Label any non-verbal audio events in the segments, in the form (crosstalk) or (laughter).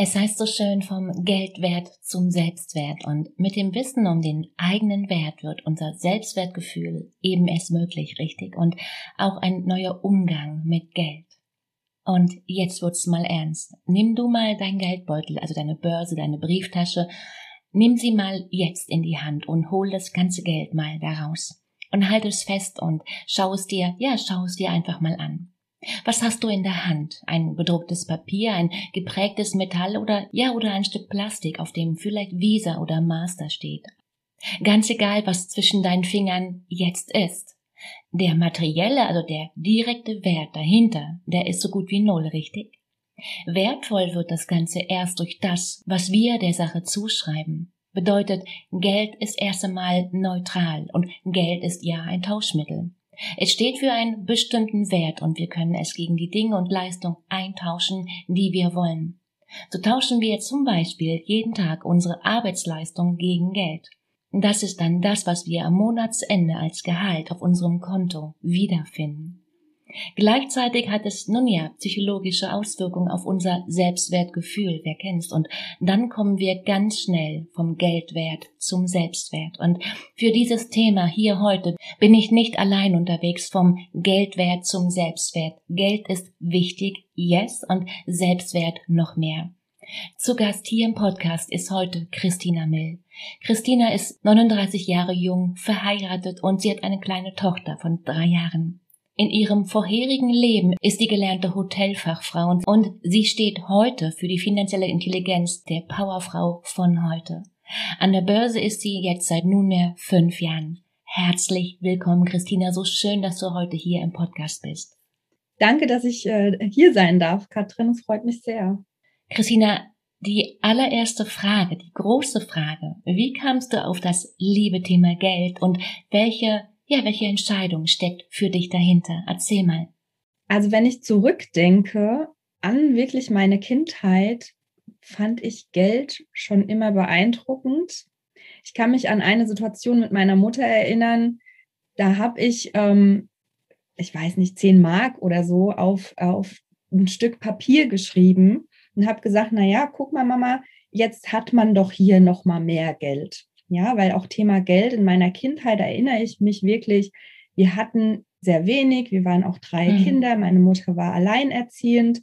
Es heißt so schön vom Geldwert zum Selbstwert und mit dem Wissen um den eigenen Wert wird unser Selbstwertgefühl eben erst möglich, richtig? Und auch ein neuer Umgang mit Geld. Und jetzt wird's mal ernst. Nimm du mal dein Geldbeutel, also deine Börse, deine Brieftasche, nimm sie mal jetzt in die Hand und hol das ganze Geld mal daraus. Und halt es fest und schau es dir, ja, schau es dir einfach mal an. Was hast du in der Hand? Ein bedrucktes Papier, ein geprägtes Metall oder ja oder ein Stück Plastik, auf dem vielleicht Visa oder Master steht. Ganz egal, was zwischen deinen Fingern jetzt ist. Der materielle, also der direkte Wert dahinter, der ist so gut wie null, richtig? Wertvoll wird das Ganze erst durch das, was wir der Sache zuschreiben. Bedeutet, Geld ist erst einmal neutral und Geld ist ja ein Tauschmittel. Es steht für einen bestimmten Wert und wir können es gegen die Dinge und Leistung eintauschen, die wir wollen. So tauschen wir zum Beispiel jeden Tag unsere Arbeitsleistung gegen Geld. Das ist dann das, was wir am Monatsende als Gehalt auf unserem Konto wiederfinden. Gleichzeitig hat es nun ja psychologische Auswirkungen auf unser Selbstwertgefühl, wer kennt's. Und dann kommen wir ganz schnell vom Geldwert zum Selbstwert. Und für dieses Thema hier heute bin ich nicht allein unterwegs vom Geldwert zum Selbstwert. Geld ist wichtig, yes, und Selbstwert noch mehr. Zu Gast hier im Podcast ist heute Christina Mill. Christina ist 39 Jahre jung, verheiratet und sie hat eine kleine Tochter von drei Jahren. In ihrem vorherigen Leben ist sie gelernte Hotelfachfrau und sie steht heute für die finanzielle Intelligenz der Powerfrau von heute. An der Börse ist sie jetzt seit nunmehr fünf Jahren. Herzlich willkommen, Christina. So schön, dass du heute hier im Podcast bist. Danke, dass ich äh, hier sein darf, Katrin. Es freut mich sehr. Christina, die allererste Frage, die große Frage, wie kamst du auf das liebe Thema Geld und welche ja, welche Entscheidung steckt für dich dahinter? Erzähl mal. Also wenn ich zurückdenke an wirklich meine Kindheit, fand ich Geld schon immer beeindruckend. Ich kann mich an eine Situation mit meiner Mutter erinnern. Da habe ich, ähm, ich weiß nicht, zehn Mark oder so auf, auf ein Stück Papier geschrieben und habe gesagt, na ja, guck mal, Mama, jetzt hat man doch hier noch mal mehr Geld. Ja, weil auch Thema Geld in meiner Kindheit erinnere ich mich wirklich, wir hatten sehr wenig, wir waren auch drei mhm. Kinder, meine Mutter war alleinerziehend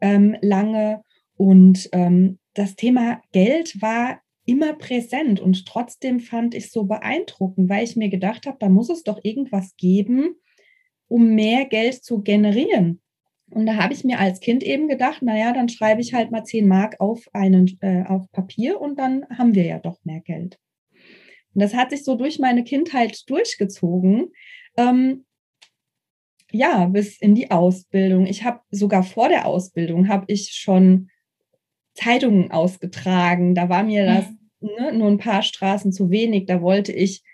ähm, lange und ähm, das Thema Geld war immer präsent und trotzdem fand ich so beeindruckend, weil ich mir gedacht habe, da muss es doch irgendwas geben, um mehr Geld zu generieren. Und da habe ich mir als Kind eben gedacht, naja, dann schreibe ich halt mal 10 Mark auf, einen, äh, auf Papier und dann haben wir ja doch mehr Geld. Und das hat sich so durch meine Kindheit durchgezogen. Ähm, ja, bis in die Ausbildung. Ich habe sogar vor der Ausbildung habe ich schon Zeitungen ausgetragen. Da war mir das mhm. ne, nur ein paar Straßen zu wenig. Da wollte ich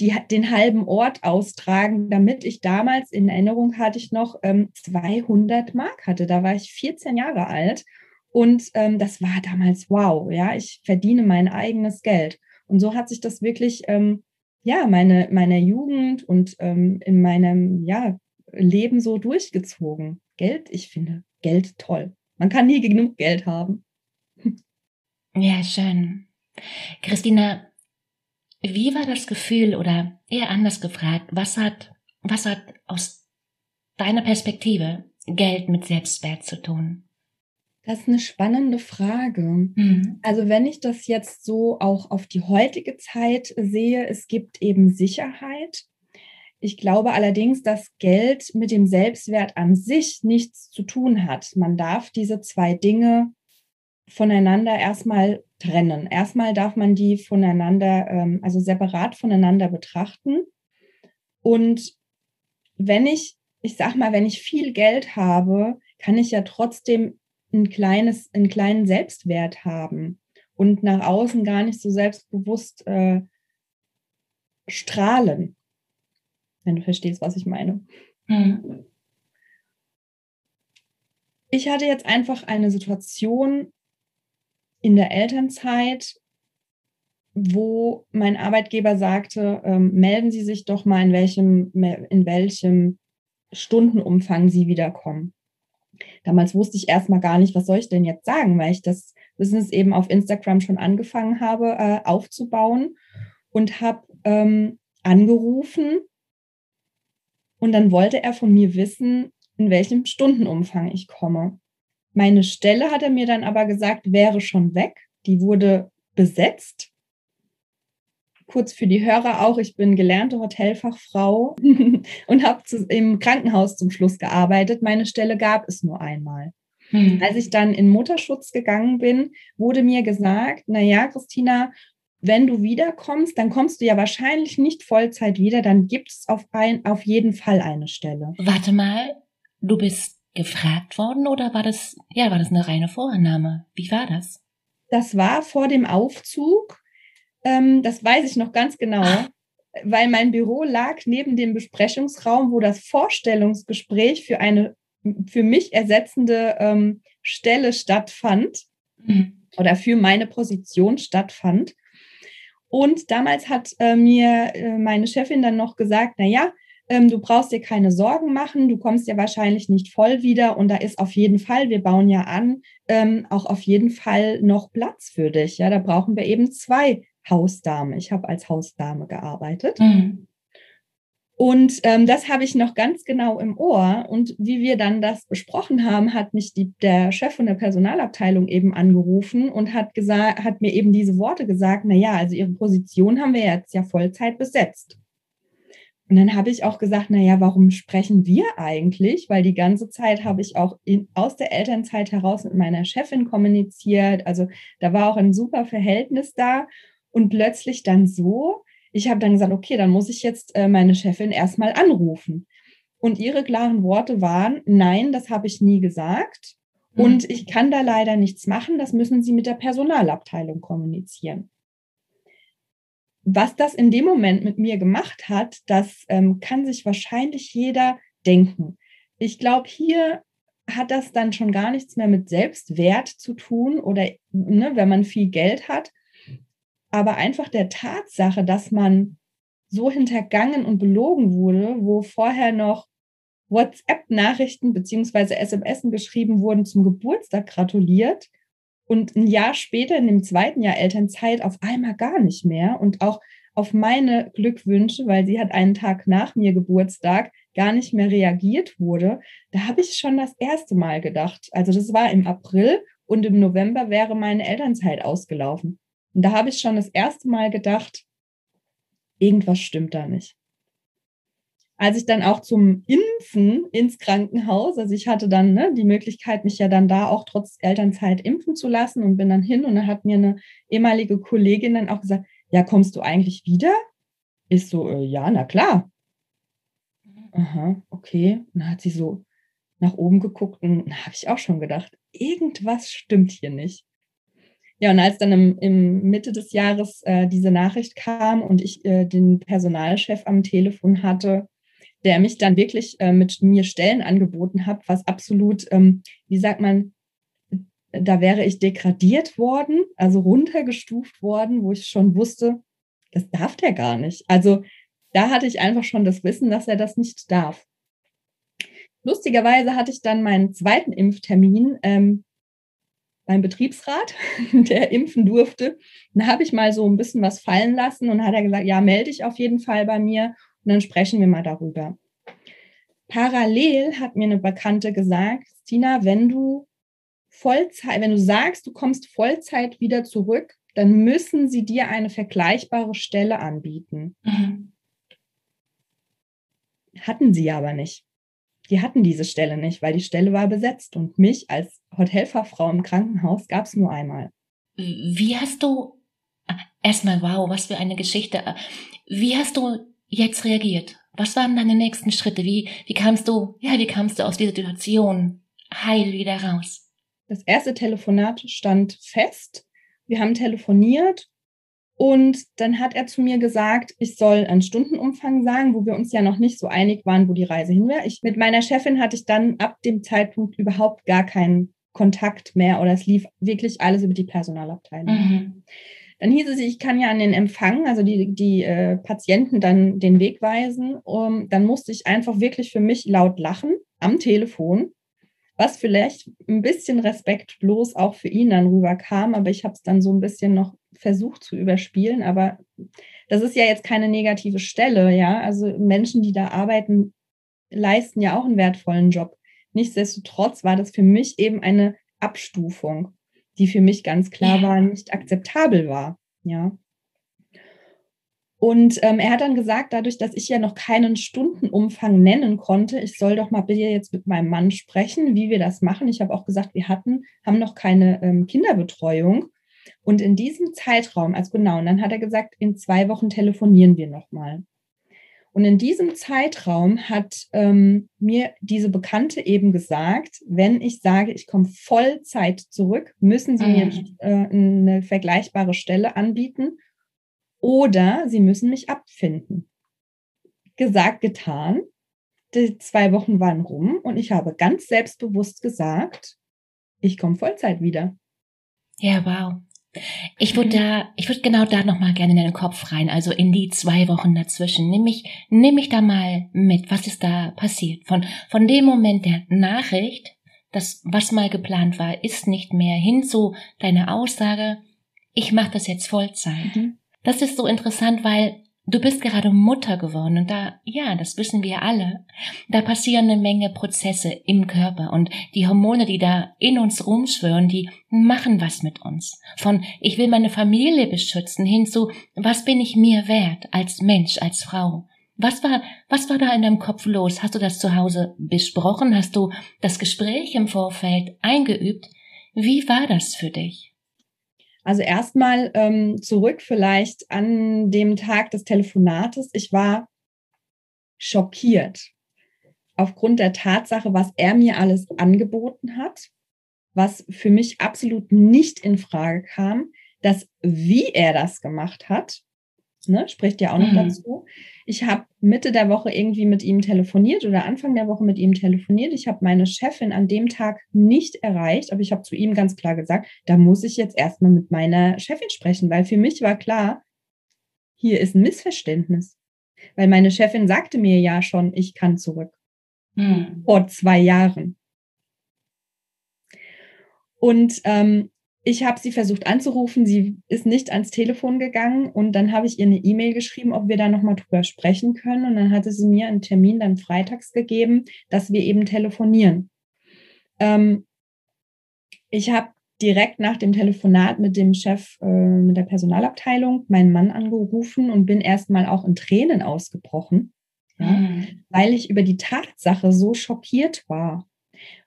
die, den halben Ort austragen, damit ich damals in Erinnerung hatte ich noch ähm, 200 Mark hatte. Da war ich 14 Jahre alt und ähm, das war damals wow. Ja, ich verdiene mein eigenes Geld. Und so hat sich das wirklich, ähm, ja, meine, meine Jugend und ähm, in meinem, ja, Leben so durchgezogen. Geld, ich finde Geld toll. Man kann nie genug Geld haben. Ja, schön. Christina, wie war das Gefühl oder eher anders gefragt, was hat, was hat aus deiner Perspektive Geld mit Selbstwert zu tun? Das ist eine spannende Frage. Mhm. Also wenn ich das jetzt so auch auf die heutige Zeit sehe, es gibt eben Sicherheit. Ich glaube allerdings, dass Geld mit dem Selbstwert an sich nichts zu tun hat. Man darf diese zwei Dinge voneinander erstmal trennen. Erstmal darf man die voneinander, ähm, also separat voneinander betrachten. Und wenn ich, ich sag mal, wenn ich viel Geld habe, kann ich ja trotzdem ein kleines, einen kleinen Selbstwert haben und nach außen gar nicht so selbstbewusst äh, strahlen. Wenn du verstehst, was ich meine. Mhm. Ich hatte jetzt einfach eine Situation in der Elternzeit, wo mein Arbeitgeber sagte, ähm, melden Sie sich doch mal, in welchem, in welchem Stundenumfang Sie wiederkommen. Damals wusste ich erstmal gar nicht, was soll ich denn jetzt sagen, weil ich das Business eben auf Instagram schon angefangen habe äh, aufzubauen und habe ähm, angerufen und dann wollte er von mir wissen, in welchem Stundenumfang ich komme. Meine Stelle, hat er mir dann aber gesagt, wäre schon weg. Die wurde besetzt kurz für die Hörer auch, ich bin gelernte Hotelfachfrau (laughs) und habe im Krankenhaus zum Schluss gearbeitet. Meine Stelle gab es nur einmal. Hm. Als ich dann in Mutterschutz gegangen bin, wurde mir gesagt, na ja, Christina, wenn du wiederkommst, dann kommst du ja wahrscheinlich nicht Vollzeit wieder, dann gibt es auf, ein, auf jeden Fall eine Stelle. Warte mal, du bist gefragt worden oder war das, ja, war das eine reine Vorannahme? Wie war das? Das war vor dem Aufzug ähm, das weiß ich noch ganz genau, weil mein Büro lag neben dem Besprechungsraum, wo das Vorstellungsgespräch für eine für mich ersetzende ähm, Stelle stattfand mhm. oder für meine Position stattfand. Und damals hat äh, mir äh, meine Chefin dann noch gesagt, na ja, ähm, du brauchst dir keine Sorgen machen, du kommst ja wahrscheinlich nicht voll wieder und da ist auf jeden Fall, wir bauen ja an, ähm, auch auf jeden Fall noch Platz für dich. Ja, da brauchen wir eben zwei Hausdame. Ich habe als Hausdame gearbeitet. Mhm. Und ähm, das habe ich noch ganz genau im Ohr. Und wie wir dann das besprochen haben, hat mich die, der Chef von der Personalabteilung eben angerufen und hat gesagt, hat mir eben diese Worte gesagt, na ja, also ihre Position haben wir jetzt ja Vollzeit besetzt. Und dann habe ich auch gesagt, na ja, warum sprechen wir eigentlich? Weil die ganze Zeit habe ich auch in, aus der Elternzeit heraus mit meiner Chefin kommuniziert. Also da war auch ein super Verhältnis da. Und plötzlich dann so, ich habe dann gesagt, okay, dann muss ich jetzt äh, meine Chefin erstmal anrufen. Und ihre klaren Worte waren, nein, das habe ich nie gesagt. Mhm. Und ich kann da leider nichts machen. Das müssen Sie mit der Personalabteilung kommunizieren. Was das in dem Moment mit mir gemacht hat, das ähm, kann sich wahrscheinlich jeder denken. Ich glaube, hier hat das dann schon gar nichts mehr mit Selbstwert zu tun oder ne, wenn man viel Geld hat, aber einfach der Tatsache, dass man so hintergangen und belogen wurde, wo vorher noch WhatsApp-Nachrichten beziehungsweise SMS geschrieben wurden, zum Geburtstag gratuliert und ein Jahr später in dem zweiten Jahr Elternzeit auf einmal gar nicht mehr und auch auf meine Glückwünsche, weil sie hat einen Tag nach mir Geburtstag gar nicht mehr reagiert wurde, da habe ich schon das erste Mal gedacht. Also das war im April und im November wäre meine Elternzeit ausgelaufen. Und da habe ich schon das erste Mal gedacht, irgendwas stimmt da nicht. Als ich dann auch zum Impfen ins Krankenhaus, also ich hatte dann ne, die Möglichkeit, mich ja dann da auch trotz Elternzeit impfen zu lassen und bin dann hin und dann hat mir eine ehemalige Kollegin dann auch gesagt, ja, kommst du eigentlich wieder? Ist so, äh, ja, na klar. Aha, okay. Und dann hat sie so nach oben geguckt und habe ich auch schon gedacht, irgendwas stimmt hier nicht. Ja, und als dann im, im Mitte des Jahres äh, diese Nachricht kam und ich äh, den Personalchef am Telefon hatte, der mich dann wirklich äh, mit mir Stellen angeboten hat, was absolut, ähm, wie sagt man, da wäre ich degradiert worden, also runtergestuft worden, wo ich schon wusste, das darf der gar nicht. Also da hatte ich einfach schon das Wissen, dass er das nicht darf. Lustigerweise hatte ich dann meinen zweiten Impftermin ähm, beim Betriebsrat, (laughs) der impfen durfte. Dann habe ich mal so ein bisschen was fallen lassen und hat er gesagt, ja, melde dich auf jeden Fall bei mir und dann sprechen wir mal darüber. Parallel hat mir eine Bekannte gesagt, Stina, wenn du Vollzeit, wenn du sagst, du kommst Vollzeit wieder zurück, dann müssen sie dir eine vergleichbare Stelle anbieten. Mhm. Hatten sie aber nicht. Die hatten diese Stelle nicht, weil die Stelle war besetzt und mich als Hotelfachfrau im Krankenhaus gab es nur einmal. Wie hast du, erstmal wow, was für eine Geschichte. Wie hast du jetzt reagiert? Was waren deine nächsten Schritte? Wie, wie kamst du, ja, wie kamst du aus dieser Situation heil wieder raus? Das erste Telefonat stand fest. Wir haben telefoniert und dann hat er zu mir gesagt, ich soll einen Stundenumfang sagen, wo wir uns ja noch nicht so einig waren, wo die Reise hin wäre. Ich, mit meiner Chefin hatte ich dann ab dem Zeitpunkt überhaupt gar keinen Kontakt mehr oder es lief wirklich alles über die Personalabteilung. Mhm. Dann hieß es, ich kann ja an den Empfang, also die, die äh, Patienten dann den Weg weisen. Um, dann musste ich einfach wirklich für mich laut lachen am Telefon was vielleicht ein bisschen respektlos auch für ihn dann rüberkam, aber ich habe es dann so ein bisschen noch versucht zu überspielen, aber das ist ja jetzt keine negative Stelle, ja. Also Menschen, die da arbeiten, leisten ja auch einen wertvollen Job. Nichtsdestotrotz war das für mich eben eine Abstufung, die für mich ganz klar war, nicht akzeptabel war, ja. Und ähm, er hat dann gesagt, dadurch, dass ich ja noch keinen Stundenumfang nennen konnte, ich soll doch mal bitte jetzt mit meinem Mann sprechen, wie wir das machen. Ich habe auch gesagt, wir hatten, haben noch keine ähm, Kinderbetreuung. Und in diesem Zeitraum, also genau, und dann hat er gesagt, in zwei Wochen telefonieren wir nochmal. Und in diesem Zeitraum hat ähm, mir diese Bekannte eben gesagt, wenn ich sage, ich komme Vollzeit zurück, müssen Sie mhm. mir äh, eine vergleichbare Stelle anbieten oder sie müssen mich abfinden. Gesagt, getan. Die zwei Wochen waren rum und ich habe ganz selbstbewusst gesagt, ich komme Vollzeit wieder. Ja, wow. Ich würde da, ich würde genau da nochmal gerne in deinen Kopf rein, also in die zwei Wochen dazwischen. Nimm mich, nimm mich da mal mit. Was ist da passiert? Von, von dem Moment der Nachricht, das, was mal geplant war, ist nicht mehr, hin zu deiner Aussage, ich mache das jetzt Vollzeit. Mhm. Das ist so interessant, weil du bist gerade Mutter geworden und da, ja, das wissen wir alle, da passieren eine Menge Prozesse im Körper und die Hormone, die da in uns rumschwören, die machen was mit uns. Von ich will meine Familie beschützen hin zu was bin ich mir wert als Mensch, als Frau. Was war, was war da in deinem Kopf los? Hast du das zu Hause besprochen? Hast du das Gespräch im Vorfeld eingeübt? Wie war das für dich? Also erstmal ähm, zurück vielleicht an dem Tag des Telefonates. Ich war schockiert aufgrund der Tatsache, was er mir alles angeboten hat, was für mich absolut nicht in Frage kam, dass wie er das gemacht hat, ne, spricht ja auch noch mhm. dazu. Ich habe Mitte der Woche irgendwie mit ihm telefoniert oder Anfang der Woche mit ihm telefoniert. Ich habe meine Chefin an dem Tag nicht erreicht, aber ich habe zu ihm ganz klar gesagt, da muss ich jetzt erstmal mit meiner Chefin sprechen, weil für mich war klar, hier ist ein Missverständnis. Weil meine Chefin sagte mir ja schon, ich kann zurück. Mhm. Vor zwei Jahren. Und ähm, ich habe sie versucht anzurufen, sie ist nicht ans Telefon gegangen und dann habe ich ihr eine E-Mail geschrieben, ob wir da nochmal drüber sprechen können. Und dann hatte sie mir einen Termin dann freitags gegeben, dass wir eben telefonieren. Ähm, ich habe direkt nach dem Telefonat mit dem Chef, äh, mit der Personalabteilung, meinen Mann angerufen und bin erstmal auch in Tränen ausgebrochen, ja, mhm. weil ich über die Tatsache so schockiert war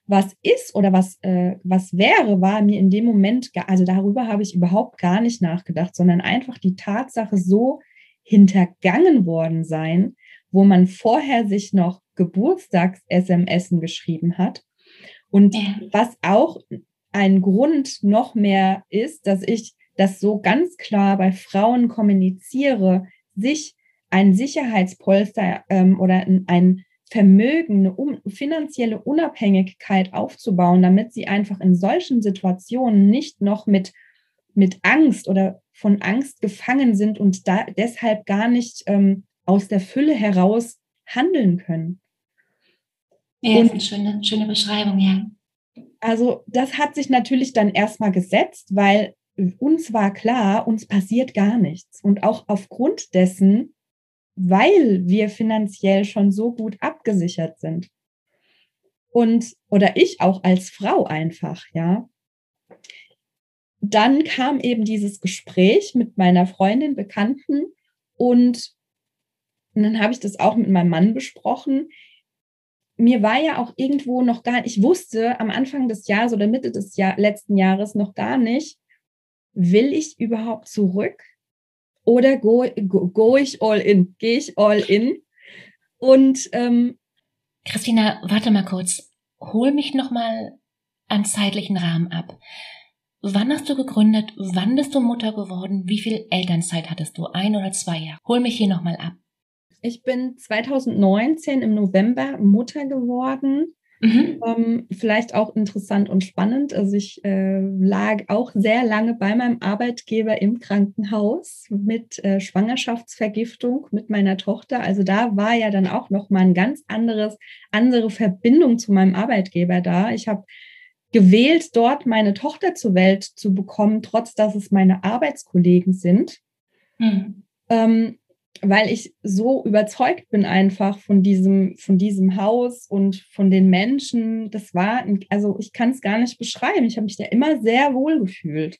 was ist oder was, äh, was wäre, war mir in dem Moment, also darüber habe ich überhaupt gar nicht nachgedacht, sondern einfach die Tatsache so hintergangen worden sein, wo man vorher sich noch Geburtstags-SMS geschrieben hat. Und ja. was auch ein Grund noch mehr ist, dass ich das so ganz klar bei Frauen kommuniziere, sich ein Sicherheitspolster ähm, oder ein Vermögen, eine um, finanzielle Unabhängigkeit aufzubauen, damit sie einfach in solchen Situationen nicht noch mit, mit Angst oder von Angst gefangen sind und da deshalb gar nicht ähm, aus der Fülle heraus handeln können. Ja, und, das ist eine schöne, schöne Beschreibung, ja. Also das hat sich natürlich dann erstmal gesetzt, weil uns war klar, uns passiert gar nichts. Und auch aufgrund dessen weil wir finanziell schon so gut abgesichert sind. Und, oder ich auch als Frau einfach, ja. dann kam eben dieses Gespräch mit meiner Freundin, Bekannten und, und dann habe ich das auch mit meinem Mann besprochen. Mir war ja auch irgendwo noch gar, ich wusste am Anfang des Jahres oder Mitte des Jahr, letzten Jahres noch gar nicht, will ich überhaupt zurück oder go, go, go ich all in? Gehe ich all in? Und ähm, Christina, warte mal kurz. Hol mich noch mal an zeitlichen Rahmen ab. Wann hast du gegründet? Wann bist du Mutter geworden? Wie viel Elternzeit hattest du? Ein oder zwei Jahre? Hol mich hier noch mal ab. Ich bin 2019 im November Mutter geworden. Mhm. Ähm, vielleicht auch interessant und spannend. Also ich äh, lag auch sehr lange bei meinem Arbeitgeber im Krankenhaus mit äh, Schwangerschaftsvergiftung mit meiner Tochter. Also da war ja dann auch noch mal ein ganz anderes andere Verbindung zu meinem Arbeitgeber da. Ich habe gewählt, dort meine Tochter zur Welt zu bekommen, trotz dass es meine Arbeitskollegen sind. Mhm. Ähm, weil ich so überzeugt bin einfach von diesem, von diesem Haus und von den Menschen. Das war, also ich kann es gar nicht beschreiben. Ich habe mich da immer sehr wohl gefühlt.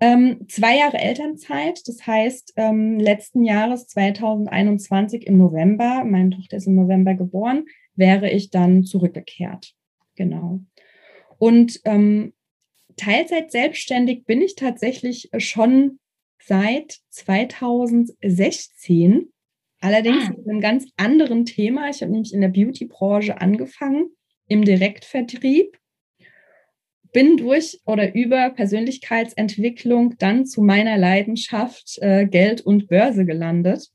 Ähm, zwei Jahre Elternzeit, das heißt, ähm, letzten Jahres 2021 im November, meine Tochter ist im November geboren, wäre ich dann zurückgekehrt. Genau. Und ähm, Teilzeit selbstständig bin ich tatsächlich schon seit 2016. Allerdings ah. mit einem ganz anderen Thema. Ich habe nämlich in der Beauty-Branche angefangen, im Direktvertrieb. Bin durch oder über Persönlichkeitsentwicklung dann zu meiner Leidenschaft äh, Geld und Börse gelandet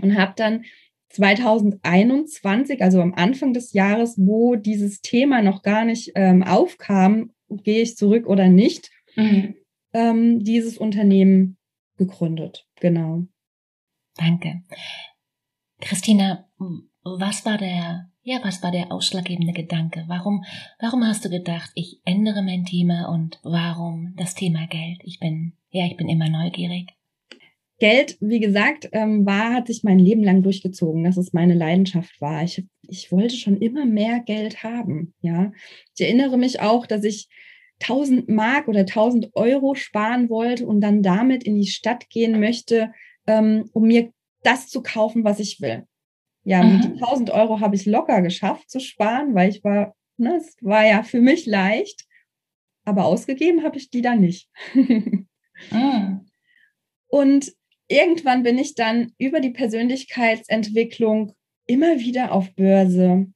und habe dann 2021, also am Anfang des Jahres, wo dieses Thema noch gar nicht ähm, aufkam, gehe ich zurück oder nicht, mhm. ähm, dieses Unternehmen gegründet. Genau. Danke. Christina, was war der, ja, was war der ausschlaggebende Gedanke? Warum, warum hast du gedacht, ich ändere mein Thema und warum das Thema Geld? Ich bin, ja, ich bin immer neugierig. Geld, wie gesagt, ähm, war, hat sich mein Leben lang durchgezogen, dass es meine Leidenschaft war. Ich, ich wollte schon immer mehr Geld haben. Ja, ich erinnere mich auch, dass ich 1000 Mark oder 1000 Euro sparen wollte und dann damit in die Stadt gehen möchte, ähm, um mir das zu kaufen, was ich will. Ja, mhm. die 1000 Euro habe ich locker geschafft zu sparen, weil ich war, ne, es war ja für mich leicht, aber ausgegeben habe ich die dann nicht. (laughs) mhm. Und irgendwann bin ich dann über die Persönlichkeitsentwicklung immer wieder auf Börse,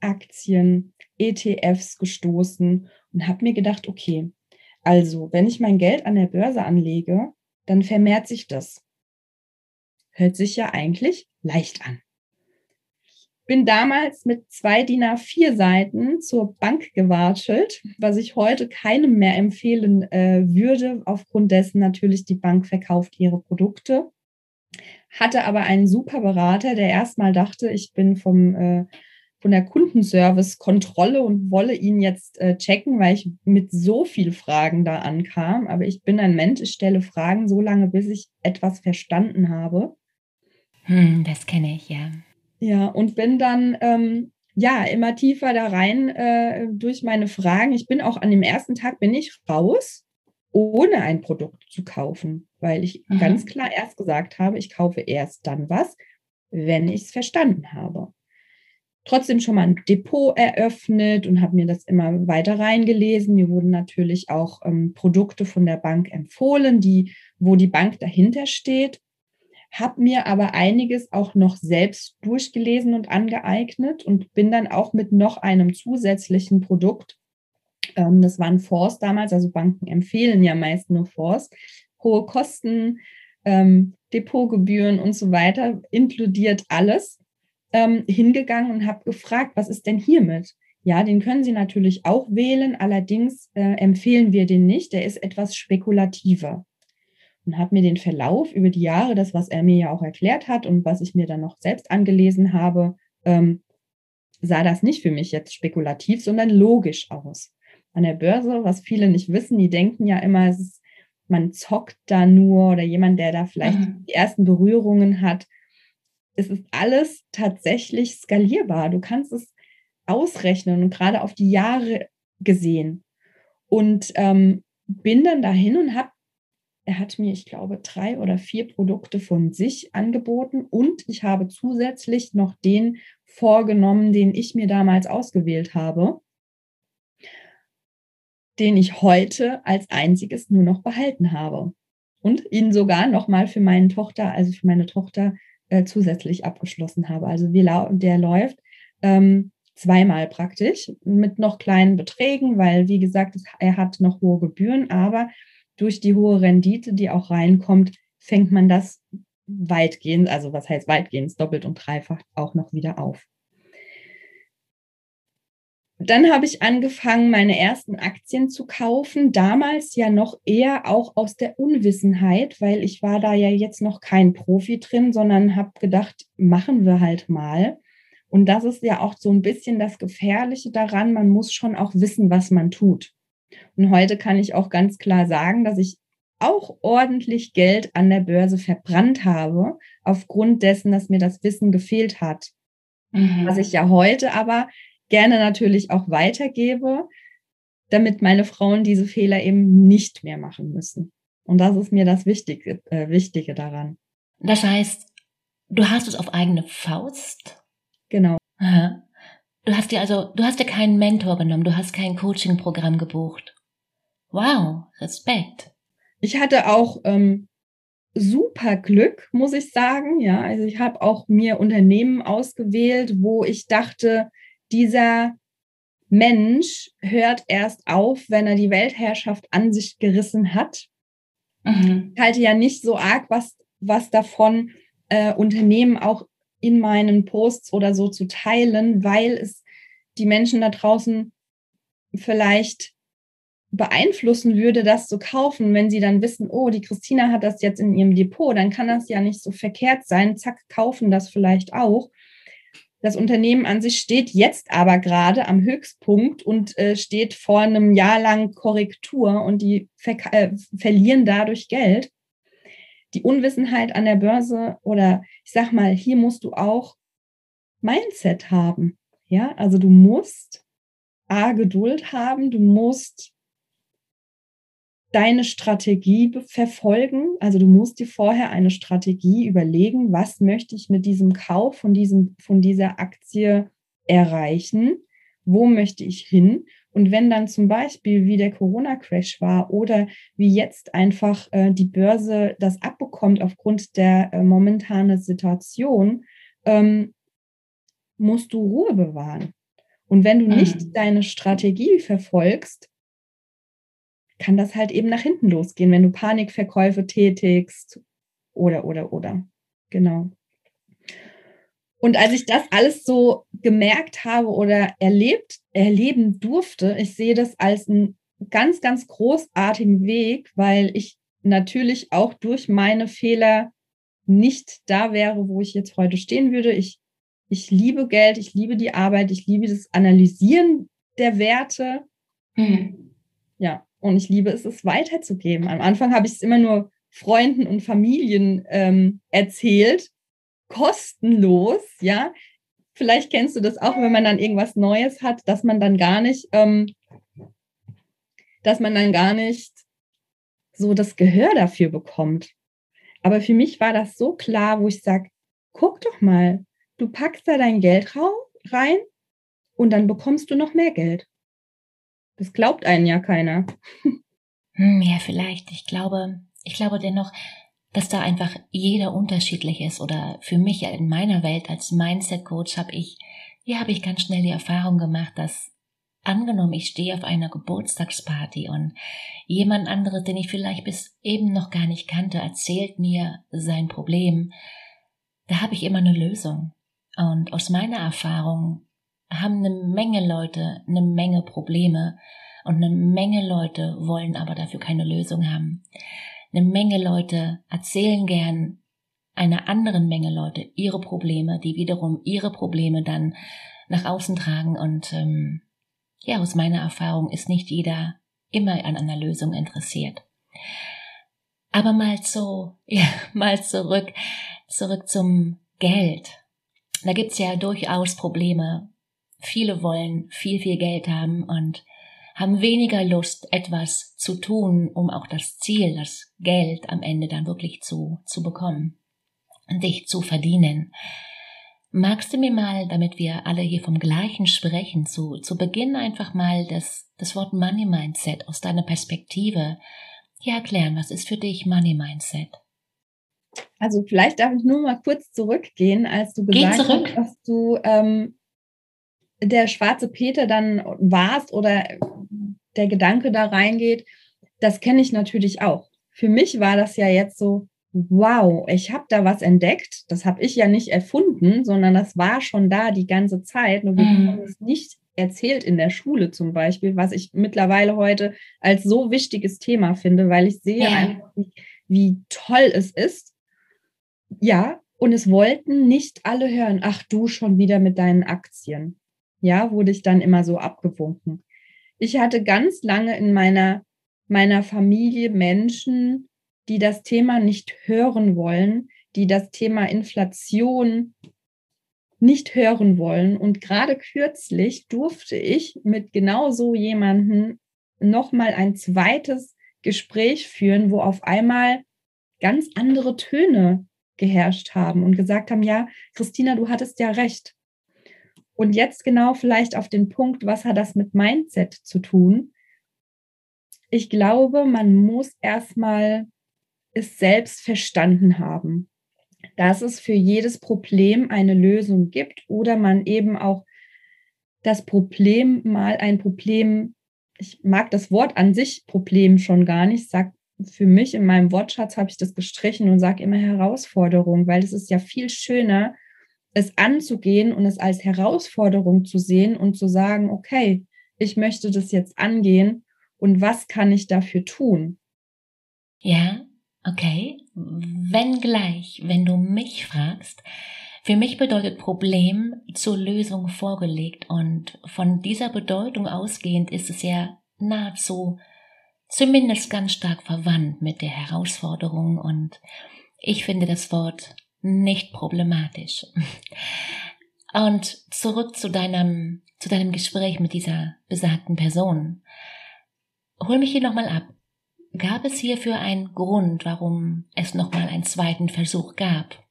Aktien, ETFs gestoßen und habe mir gedacht, okay, also wenn ich mein Geld an der Börse anlege, dann vermehrt sich das. Hört sich ja eigentlich leicht an. Bin damals mit zwei DIN A4 Seiten zur Bank gewatschelt, was ich heute keinem mehr empfehlen äh, würde. Aufgrund dessen natürlich die Bank verkauft ihre Produkte. Hatte aber einen super Berater, der erstmal dachte, ich bin vom äh, von der Kundenservice-Kontrolle und wolle ihn jetzt äh, checken, weil ich mit so viel Fragen da ankam. Aber ich bin ein Mensch, ich stelle Fragen so lange, bis ich etwas verstanden habe. Hm, das kenne ich, ja. Ja, und bin dann ähm, ja immer tiefer da rein äh, durch meine Fragen. Ich bin auch an dem ersten Tag bin ich raus, ohne ein Produkt zu kaufen, weil ich mhm. ganz klar erst gesagt habe, ich kaufe erst dann was, wenn ich es verstanden habe trotzdem schon mal ein Depot eröffnet und habe mir das immer weiter reingelesen. Mir wurden natürlich auch ähm, Produkte von der Bank empfohlen, die, wo die Bank dahinter steht. Habe mir aber einiges auch noch selbst durchgelesen und angeeignet und bin dann auch mit noch einem zusätzlichen Produkt, ähm, das waren Fonds damals, also Banken empfehlen ja meist nur Fonds, hohe Kosten, ähm, Depotgebühren und so weiter, inkludiert alles ähm, hingegangen und habe gefragt, was ist denn hiermit? Ja, den können Sie natürlich auch wählen, allerdings äh, empfehlen wir den nicht, der ist etwas spekulativer. Und habe mir den Verlauf über die Jahre, das, was er mir ja auch erklärt hat und was ich mir dann noch selbst angelesen habe, ähm, sah das nicht für mich jetzt spekulativ, sondern logisch aus. An der Börse, was viele nicht wissen, die denken ja immer, es ist, man zockt da nur oder jemand, der da vielleicht mhm. die ersten Berührungen hat, es ist alles tatsächlich skalierbar. Du kannst es ausrechnen und gerade auf die Jahre gesehen. Und ähm, bin dann dahin und habe, er hat mir, ich glaube, drei oder vier Produkte von sich angeboten und ich habe zusätzlich noch den vorgenommen, den ich mir damals ausgewählt habe, den ich heute als einziges nur noch behalten habe und ihn sogar nochmal für meine Tochter, also für meine Tochter äh, zusätzlich abgeschlossen habe. Also der läuft ähm, zweimal praktisch mit noch kleinen Beträgen, weil wie gesagt, er hat noch hohe Gebühren, aber durch die hohe Rendite, die auch reinkommt, fängt man das weitgehend, also was heißt weitgehend, doppelt und dreifach auch noch wieder auf. Dann habe ich angefangen, meine ersten Aktien zu kaufen. Damals ja noch eher auch aus der Unwissenheit, weil ich war da ja jetzt noch kein Profi drin, sondern habe gedacht, machen wir halt mal. Und das ist ja auch so ein bisschen das Gefährliche daran. Man muss schon auch wissen, was man tut. Und heute kann ich auch ganz klar sagen, dass ich auch ordentlich Geld an der Börse verbrannt habe, aufgrund dessen, dass mir das Wissen gefehlt hat. Mhm. Was ich ja heute aber gerne natürlich auch weitergebe, damit meine Frauen diese Fehler eben nicht mehr machen müssen. Und das ist mir das Wichtige, äh, Wichtige daran. Das heißt, du hast es auf eigene Faust? Genau. Aha. Du hast dir also, du hast dir keinen Mentor genommen, du hast kein Coaching-Programm gebucht. Wow, Respekt. Ich hatte auch ähm, super Glück, muss ich sagen. Ja, also ich habe auch mir Unternehmen ausgewählt, wo ich dachte, dieser Mensch hört erst auf, wenn er die Weltherrschaft an sich gerissen hat. Mhm. Ich halte ja nicht so arg was, was davon, äh, Unternehmen auch in meinen Posts oder so zu teilen, weil es die Menschen da draußen vielleicht beeinflussen würde, das zu kaufen, wenn sie dann wissen, oh, die Christina hat das jetzt in ihrem Depot, dann kann das ja nicht so verkehrt sein, zack, kaufen das vielleicht auch. Das Unternehmen an sich steht jetzt aber gerade am Höchstpunkt und äh, steht vor einem Jahr lang Korrektur und die ver äh, verlieren dadurch Geld. Die Unwissenheit an der Börse oder ich sag mal, hier musst du auch Mindset haben. Ja, also du musst A, Geduld haben, du musst deine Strategie verfolgen. Also du musst dir vorher eine Strategie überlegen, was möchte ich mit diesem Kauf von, diesem, von dieser Aktie erreichen? Wo möchte ich hin? Und wenn dann zum Beispiel wie der Corona-Crash war oder wie jetzt einfach äh, die Börse das abbekommt aufgrund der äh, momentanen Situation, ähm, musst du Ruhe bewahren. Und wenn du nicht mhm. deine Strategie verfolgst, kann das halt eben nach hinten losgehen, wenn du Panikverkäufe tätigst oder, oder, oder. Genau. Und als ich das alles so gemerkt habe oder erlebt, erleben durfte, ich sehe das als einen ganz, ganz großartigen Weg, weil ich natürlich auch durch meine Fehler nicht da wäre, wo ich jetzt heute stehen würde. Ich, ich liebe Geld, ich liebe die Arbeit, ich liebe das Analysieren der Werte. Mhm. Ja, und ich liebe es, es weiterzugeben. Am Anfang habe ich es immer nur Freunden und Familien ähm, erzählt, kostenlos, ja. Vielleicht kennst du das auch, wenn man dann irgendwas Neues hat, dass man dann gar nicht, ähm, dass man dann gar nicht so das Gehör dafür bekommt. Aber für mich war das so klar, wo ich sage, guck doch mal, du packst da dein Geld rein und dann bekommst du noch mehr Geld. Das glaubt einen ja keiner. Hm, ja, vielleicht. Ich glaube, ich glaube dennoch, dass da einfach jeder unterschiedlich ist. Oder für mich in meiner Welt als Mindset-Coach habe ich, hier habe ich ganz schnell die Erfahrung gemacht, dass angenommen, ich stehe auf einer Geburtstagsparty und jemand anderes, den ich vielleicht bis eben noch gar nicht kannte, erzählt mir sein Problem, da habe ich immer eine Lösung. Und aus meiner Erfahrung haben eine Menge Leute eine Menge Probleme und eine Menge Leute wollen aber dafür keine Lösung haben. Eine Menge Leute erzählen gern einer anderen Menge Leute ihre Probleme, die wiederum ihre Probleme dann nach außen tragen und ähm, ja, aus meiner Erfahrung ist nicht jeder immer an einer Lösung interessiert. Aber mal so, (laughs) ja, mal zurück, zurück zum Geld. Da gibt's ja durchaus Probleme, Viele wollen viel, viel Geld haben und haben weniger Lust, etwas zu tun, um auch das Ziel, das Geld am Ende dann wirklich zu, zu bekommen und dich zu verdienen. Magst du mir mal, damit wir alle hier vom Gleichen sprechen, zu, zu Beginn einfach mal das, das Wort Money Mindset aus deiner Perspektive hier erklären? Was ist für dich Money Mindset? Also vielleicht darf ich nur mal kurz zurückgehen, als du gesagt hast, dass du ähm, der schwarze Peter dann warst oder der Gedanke da reingeht, das kenne ich natürlich auch. Für mich war das ja jetzt so, wow, ich habe da was entdeckt. Das habe ich ja nicht erfunden, sondern das war schon da die ganze Zeit. Nur wir mhm. haben es nicht erzählt in der Schule zum Beispiel, was ich mittlerweile heute als so wichtiges Thema finde, weil ich sehe ja. einfach, wie, wie toll es ist. Ja, und es wollten nicht alle hören, ach du schon wieder mit deinen Aktien. Ja, wurde ich dann immer so abgewunken. Ich hatte ganz lange in meiner, meiner Familie Menschen, die das Thema nicht hören wollen, die das Thema Inflation nicht hören wollen. Und gerade kürzlich durfte ich mit genau so jemanden nochmal ein zweites Gespräch führen, wo auf einmal ganz andere Töne geherrscht haben und gesagt haben, ja, Christina, du hattest ja recht. Und jetzt genau vielleicht auf den Punkt, was hat das mit Mindset zu tun? Ich glaube, man muss erstmal es selbst verstanden haben, dass es für jedes Problem eine Lösung gibt oder man eben auch das Problem mal ein Problem, ich mag das Wort an sich Problem schon gar nicht, sag für mich in meinem Wortschatz habe ich das gestrichen und sage immer Herausforderung, weil es ist ja viel schöner, es anzugehen und es als Herausforderung zu sehen und zu sagen, okay, ich möchte das jetzt angehen und was kann ich dafür tun? Ja, okay. Wenn gleich, wenn du mich fragst, für mich bedeutet Problem zur Lösung vorgelegt und von dieser Bedeutung ausgehend ist es ja nahezu zumindest ganz stark verwandt mit der Herausforderung und ich finde das Wort nicht problematisch. Und zurück zu deinem, zu deinem Gespräch mit dieser besagten Person. Hol mich hier nochmal ab. Gab es hierfür einen Grund, warum es nochmal einen zweiten Versuch gab?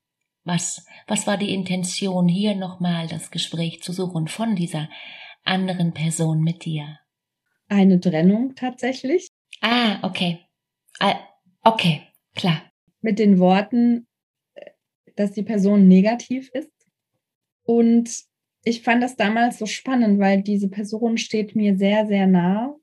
Was, was war die Intention, hier nochmal das Gespräch zu suchen von dieser anderen Person mit dir? Eine Trennung tatsächlich. Ah, okay. Ah, okay, klar. Mit den Worten, dass die Person negativ ist. Und ich fand das damals so spannend, weil diese Person steht mir sehr, sehr nah.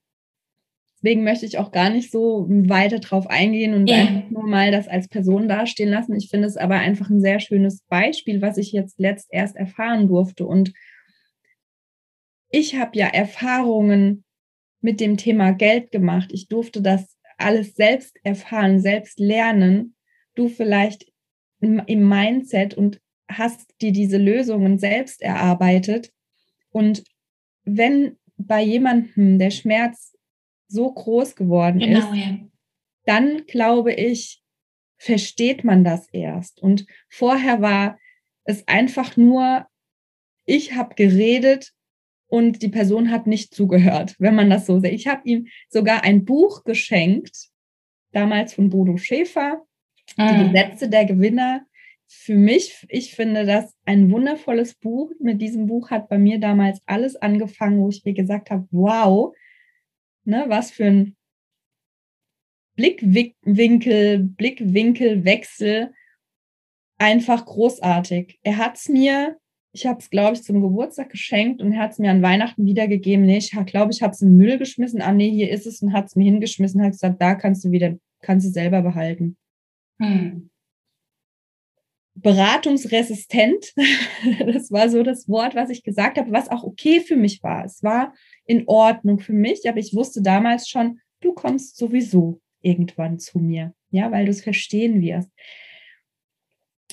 Deswegen möchte ich auch gar nicht so weiter drauf eingehen und ja. einfach nur mal das als Person dastehen lassen. Ich finde es aber einfach ein sehr schönes Beispiel, was ich jetzt letzt erst erfahren durfte. Und ich habe ja Erfahrungen mit dem Thema Geld gemacht. Ich durfte das alles selbst erfahren, selbst lernen. Du vielleicht im Mindset und hast dir diese Lösungen selbst erarbeitet. Und wenn bei jemandem der Schmerz so groß geworden genau, ist, ja. dann glaube ich, versteht man das erst. Und vorher war es einfach nur, ich habe geredet und die Person hat nicht zugehört, (laughs) wenn man das so sieht. Ich habe ihm sogar ein Buch geschenkt, damals von Bodo Schäfer, die ah. Gesetze der Gewinner. Für mich, ich finde das ein wundervolles Buch. Mit diesem Buch hat bei mir damals alles angefangen, wo ich mir gesagt habe, wow, ne, was für ein Blickwinkel, Blickwinkelwechsel. Einfach großartig. Er hat es mir, ich habe es, glaube ich, zum Geburtstag geschenkt und er hat es mir an Weihnachten wiedergegeben. Nee, ich glaube, ich habe es in den Müll geschmissen. Ah, nee, hier ist es und hat es mir hingeschmissen, hat gesagt, da kannst du wieder, kannst du selber behalten. Hm. Beratungsresistent, (laughs) das war so das Wort, was ich gesagt habe, was auch okay für mich war. Es war in Ordnung für mich, aber ich wusste damals schon, du kommst sowieso irgendwann zu mir, ja, weil du es verstehen wirst.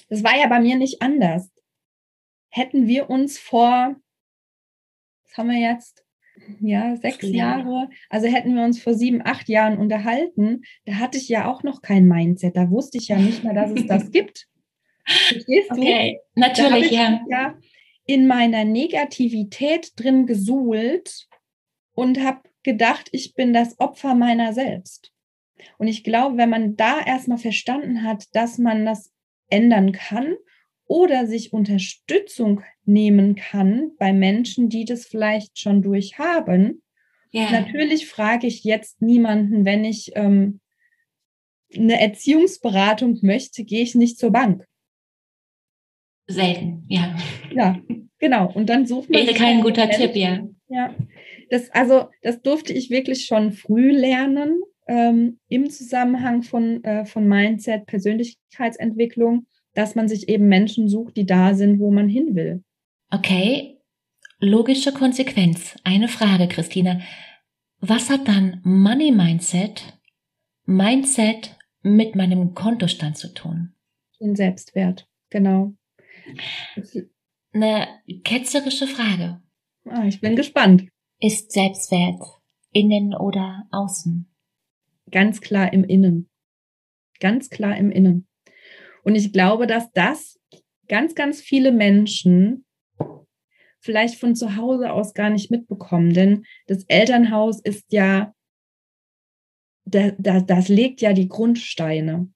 Das war ja bei mir nicht anders. Hätten wir uns vor, was haben wir jetzt, ja, sechs ja. Jahre. Also hätten wir uns vor sieben, acht Jahren unterhalten, da hatte ich ja auch noch kein Mindset. Da wusste ich ja nicht mehr, dass es das (laughs) gibt. Verstehst du? Okay, natürlich, ja. ja. In meiner Negativität drin gesuhlt und habe gedacht, ich bin das Opfer meiner selbst. Und ich glaube, wenn man da erstmal verstanden hat, dass man das ändern kann oder sich Unterstützung nehmen kann bei Menschen, die das vielleicht schon durchhaben. Ja. Natürlich frage ich jetzt niemanden, wenn ich ähm, eine Erziehungsberatung möchte, gehe ich nicht zur Bank. Selten, ja. Ja, genau. Und dann sucht man. Wäre kein guter Menschen. Tipp, ja. Ja. Das, also, das durfte ich wirklich schon früh lernen ähm, im Zusammenhang von, äh, von Mindset, Persönlichkeitsentwicklung, dass man sich eben Menschen sucht, die da sind, wo man hin will. Okay. Logische Konsequenz. Eine Frage, Christina. Was hat dann Money Mindset, Mindset mit meinem Kontostand zu tun? Den Selbstwert, genau. Eine ketzerische Frage. Ah, ich bin gespannt. Ist Selbstwert innen oder außen? Ganz klar im Innen. Ganz klar im Innen. Und ich glaube, dass das ganz, ganz viele Menschen vielleicht von zu Hause aus gar nicht mitbekommen. Denn das Elternhaus ist ja, da, da, das legt ja die Grundsteine.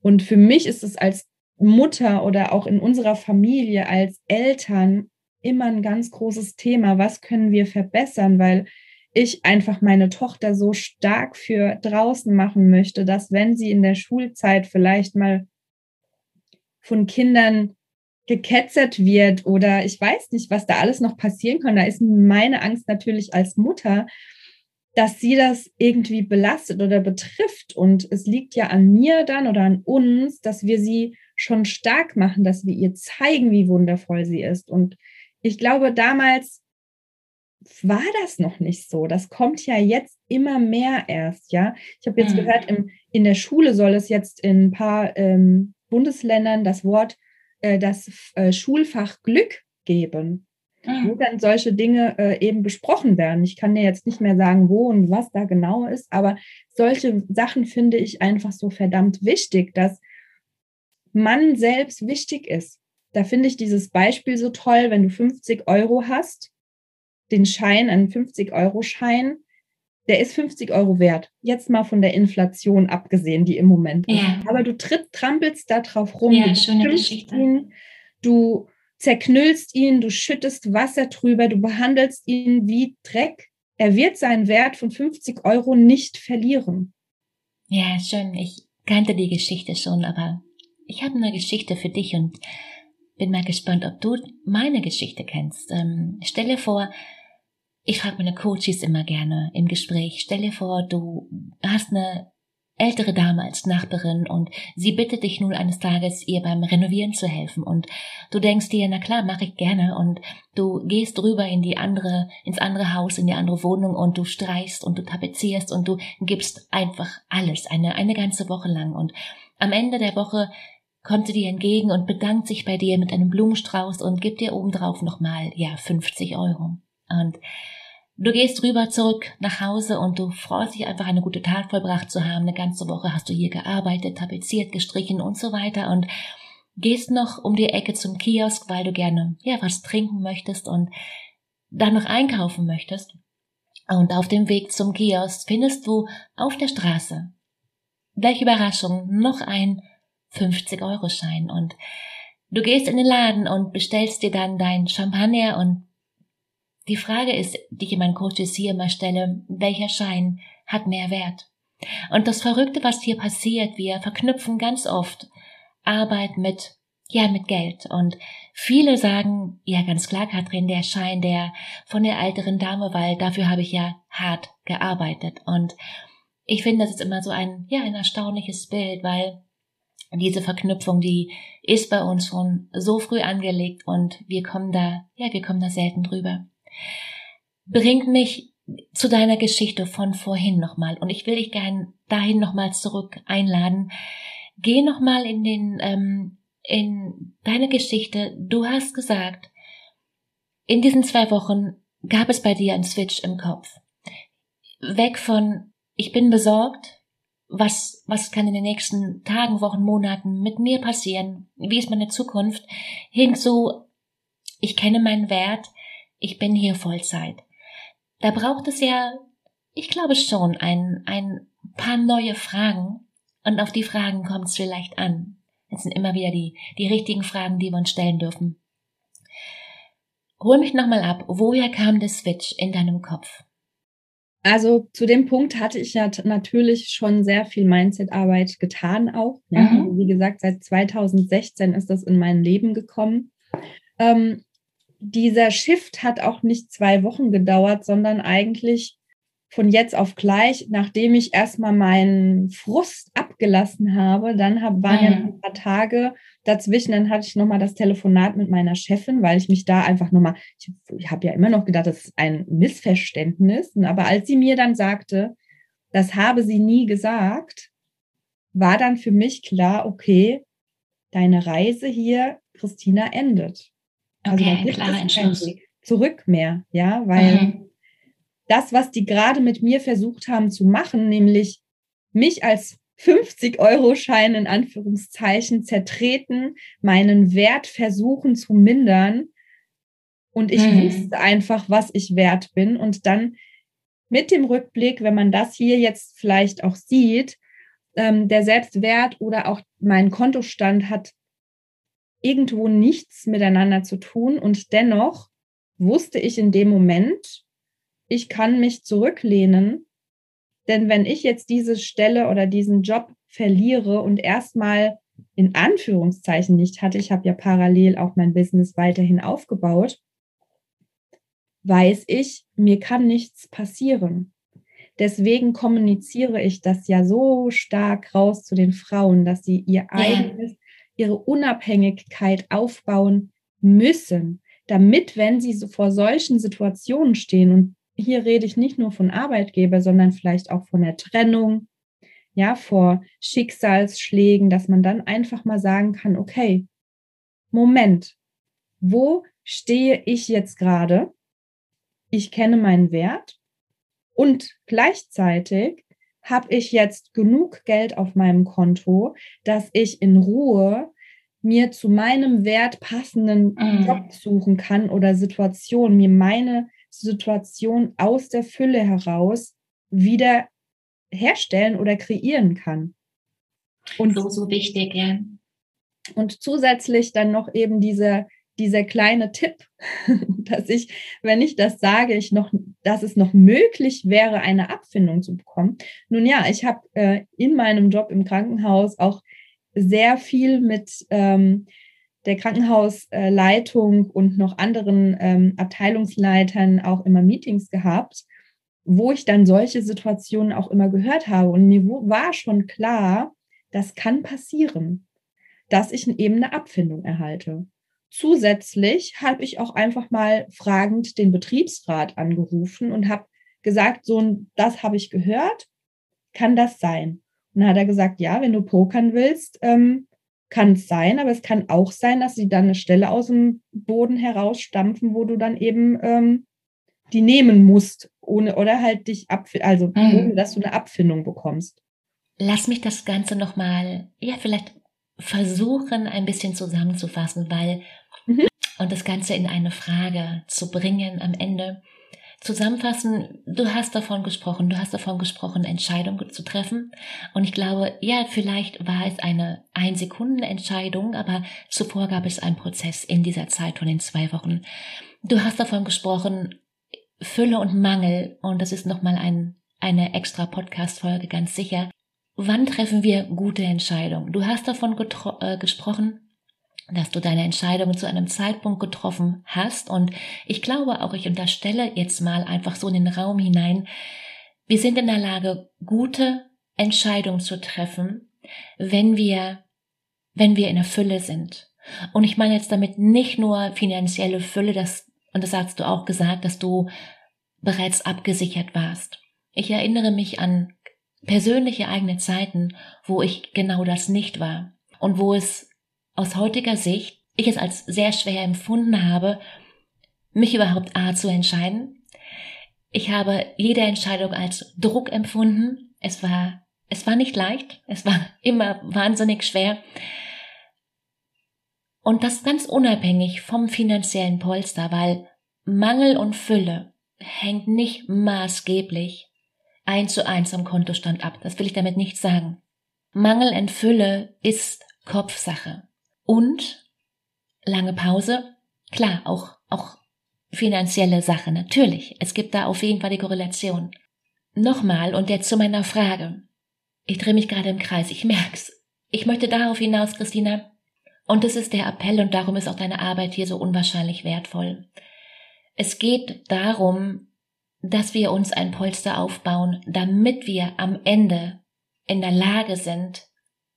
Und für mich ist es als Mutter oder auch in unserer Familie als Eltern immer ein ganz großes Thema. Was können wir verbessern? Weil ich einfach meine Tochter so stark für draußen machen möchte, dass wenn sie in der Schulzeit vielleicht mal von Kindern geketzert wird oder ich weiß nicht, was da alles noch passieren kann, da ist meine Angst natürlich als Mutter, dass sie das irgendwie belastet oder betrifft. Und es liegt ja an mir dann oder an uns, dass wir sie schon stark machen, dass wir ihr zeigen, wie wundervoll sie ist. Und ich glaube, damals war das noch nicht so. Das kommt ja jetzt immer mehr erst, ja. Ich habe jetzt mhm. gehört, im, in der Schule soll es jetzt in ein paar ähm, Bundesländern das Wort, äh, das äh, Schulfach Glück geben, mhm. wo dann solche Dinge äh, eben besprochen werden. Ich kann dir jetzt nicht mehr sagen, wo und was da genau ist, aber solche Sachen finde ich einfach so verdammt wichtig, dass man selbst wichtig ist. Da finde ich dieses Beispiel so toll, wenn du 50 Euro hast den Schein, einen 50-Euro-Schein, der ist 50 Euro wert. Jetzt mal von der Inflation abgesehen, die im Moment ist. Ja. Aber du tritt, trampelst da drauf rum. Ja, schöne Geschichte. Ihn, du zerknüllst ihn, du schüttest Wasser drüber, du behandelst ihn wie Dreck. Er wird seinen Wert von 50 Euro nicht verlieren. Ja, schön. Ich kannte die Geschichte schon, aber ich habe eine Geschichte für dich und bin mal gespannt, ob du meine Geschichte kennst. Ähm, stelle vor, ich frage meine Coaches immer gerne im Gespräch, stelle vor, du hast eine ältere Dame als Nachbarin und sie bittet dich nun eines Tages, ihr beim Renovieren zu helfen. Und du denkst dir, na klar, mache ich gerne. Und du gehst rüber in die andere, ins andere Haus, in die andere Wohnung und du streichst und du tapezierst und du gibst einfach alles, eine, eine ganze Woche lang. Und am Ende der Woche kommt sie dir entgegen und bedankt sich bei dir mit einem Blumenstrauß und gibt dir obendrauf nochmal, ja, 50 Euro. Und Du gehst rüber zurück nach Hause und du freust dich einfach eine gute Tat vollbracht zu haben. Eine ganze Woche hast du hier gearbeitet, tapeziert, gestrichen und so weiter und gehst noch um die Ecke zum Kiosk, weil du gerne ja was trinken möchtest und dann noch einkaufen möchtest. Und auf dem Weg zum Kiosk findest du auf der Straße, welche Überraschung, noch ein 50-Euro-Schein und du gehst in den Laden und bestellst dir dann dein Champagner und die Frage ist, die ich in meinen Coaches hier immer stelle, welcher Schein hat mehr Wert? Und das Verrückte, was hier passiert, wir verknüpfen ganz oft Arbeit mit, ja, mit Geld. Und viele sagen, ja, ganz klar, Katrin, der Schein, der von der älteren Dame, weil dafür habe ich ja hart gearbeitet. Und ich finde, das ist immer so ein, ja, ein erstaunliches Bild, weil diese Verknüpfung, die ist bei uns schon so früh angelegt und wir kommen da, ja, wir kommen da selten drüber bringt mich zu deiner Geschichte von vorhin nochmal. Und ich will dich gern dahin nochmal zurück einladen. Geh nochmal in den, ähm, in deine Geschichte. Du hast gesagt, in diesen zwei Wochen gab es bei dir einen Switch im Kopf. Weg von, ich bin besorgt, was, was kann in den nächsten Tagen, Wochen, Monaten mit mir passieren? Wie ist meine Zukunft? Hin zu, ich kenne meinen Wert, ich bin hier Vollzeit. Da braucht es ja ich glaube schon, ein, ein paar neue Fragen und auf die Fragen kommt es vielleicht an. Es sind immer wieder die, die richtigen Fragen, die wir uns stellen dürfen. Hol mich nochmal ab. Woher kam der Switch in deinem Kopf? Also zu dem Punkt hatte ich ja natürlich schon sehr viel Mindset-Arbeit getan auch. Ne? Mhm. Wie gesagt, seit 2016 ist das in mein Leben gekommen. Ähm, dieser Shift hat auch nicht zwei Wochen gedauert, sondern eigentlich von jetzt auf gleich, nachdem ich erstmal meinen Frust abgelassen habe, dann hab, waren mhm. ja ein paar Tage dazwischen, dann hatte ich nochmal das Telefonat mit meiner Chefin, weil ich mich da einfach nochmal, ich, ich habe ja immer noch gedacht, das ist ein Missverständnis, aber als sie mir dann sagte, das habe sie nie gesagt, war dann für mich klar, okay, deine Reise hier, Christina, endet. Also okay, da klarer Entschluss. Zurück mehr, ja, weil mhm das, was die gerade mit mir versucht haben zu machen, nämlich mich als 50-Euro-Schein in Anführungszeichen zertreten, meinen Wert versuchen zu mindern. Und ich mhm. wusste einfach, was ich wert bin. Und dann mit dem Rückblick, wenn man das hier jetzt vielleicht auch sieht, ähm, der Selbstwert oder auch mein Kontostand hat irgendwo nichts miteinander zu tun. Und dennoch wusste ich in dem Moment, ich kann mich zurücklehnen, denn wenn ich jetzt diese Stelle oder diesen Job verliere und erstmal in Anführungszeichen nicht hatte, ich habe ja parallel auch mein Business weiterhin aufgebaut, weiß ich, mir kann nichts passieren. Deswegen kommuniziere ich das ja so stark raus zu den Frauen, dass sie ihr eigenes, ihre Unabhängigkeit aufbauen müssen, damit, wenn sie so vor solchen Situationen stehen und hier rede ich nicht nur von Arbeitgeber, sondern vielleicht auch von der Trennung, ja, vor Schicksalsschlägen, dass man dann einfach mal sagen kann, okay, Moment, wo stehe ich jetzt gerade? Ich kenne meinen Wert und gleichzeitig habe ich jetzt genug Geld auf meinem Konto, dass ich in Ruhe mir zu meinem Wert passenden mhm. Job suchen kann oder Situation, mir meine Situation aus der Fülle heraus wieder herstellen oder kreieren kann. Und so, so wichtig, ja. Und zusätzlich dann noch eben diese, dieser kleine Tipp, (laughs) dass ich, wenn ich das sage, ich noch, dass es noch möglich wäre, eine Abfindung zu bekommen. Nun ja, ich habe äh, in meinem Job im Krankenhaus auch sehr viel mit ähm, der Krankenhausleitung und noch anderen ähm, Abteilungsleitern auch immer Meetings gehabt, wo ich dann solche Situationen auch immer gehört habe. Und mir war schon klar, das kann passieren, dass ich eben eine Abfindung erhalte. Zusätzlich habe ich auch einfach mal fragend den Betriebsrat angerufen und habe gesagt, so, das habe ich gehört, kann das sein? Und dann hat er gesagt, ja, wenn du pokern willst, ähm, kann es sein, aber es kann auch sein, dass sie dann eine Stelle aus dem Boden herausstampfen, wo du dann eben ähm, die nehmen musst, ohne oder halt dich ab, also mhm. ohne dass du eine Abfindung bekommst. Lass mich das Ganze nochmal, ja, vielleicht versuchen, ein bisschen zusammenzufassen, weil mhm. und das Ganze in eine Frage zu bringen am Ende zusammenfassen, du hast davon gesprochen, du hast davon gesprochen, Entscheidungen zu treffen. Und ich glaube, ja, vielleicht war es eine Ein-Sekunden-Entscheidung, aber zuvor gab es einen Prozess in dieser Zeit von den zwei Wochen. Du hast davon gesprochen, Fülle und Mangel, und das ist nochmal ein, eine extra Podcast-Folge ganz sicher. Wann treffen wir gute Entscheidungen? Du hast davon äh, gesprochen, dass du deine Entscheidung zu einem Zeitpunkt getroffen hast. Und ich glaube auch, ich unterstelle jetzt mal einfach so in den Raum hinein, wir sind in der Lage, gute Entscheidungen zu treffen, wenn wir, wenn wir in der Fülle sind. Und ich meine jetzt damit nicht nur finanzielle Fülle, das, und das hast du auch gesagt, dass du bereits abgesichert warst. Ich erinnere mich an persönliche eigene Zeiten, wo ich genau das nicht war und wo es aus heutiger Sicht ich es als sehr schwer empfunden habe, mich überhaupt A zu entscheiden. Ich habe jede Entscheidung als Druck empfunden. Es war, es war nicht leicht. Es war (laughs) immer wahnsinnig schwer. Und das ganz unabhängig vom finanziellen Polster, weil Mangel und Fülle hängt nicht maßgeblich eins zu eins am Kontostand ab. Das will ich damit nicht sagen. Mangel in Fülle ist Kopfsache. Und lange Pause, klar, auch, auch finanzielle Sache, natürlich. Es gibt da auf jeden Fall die Korrelation. Nochmal und jetzt zu meiner Frage. Ich drehe mich gerade im Kreis, ich merk's. Ich möchte darauf hinaus, Christina, und das ist der Appell und darum ist auch deine Arbeit hier so unwahrscheinlich wertvoll. Es geht darum, dass wir uns ein Polster aufbauen, damit wir am Ende in der Lage sind,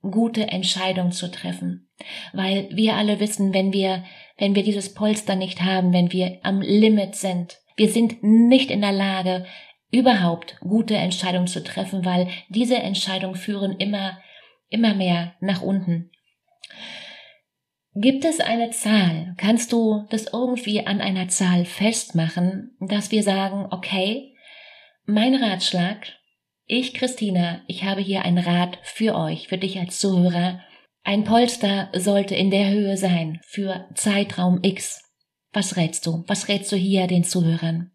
gute Entscheidungen zu treffen. Weil wir alle wissen, wenn wir, wenn wir dieses Polster nicht haben, wenn wir am Limit sind, wir sind nicht in der Lage, überhaupt gute Entscheidungen zu treffen, weil diese Entscheidungen führen immer, immer mehr nach unten. Gibt es eine Zahl? Kannst du das irgendwie an einer Zahl festmachen, dass wir sagen, okay, mein Ratschlag, ich, Christina, ich habe hier ein Rat für euch, für dich als Zuhörer. Ein Polster sollte in der Höhe sein für Zeitraum X. Was rätst du? Was rätst du hier den Zuhörern?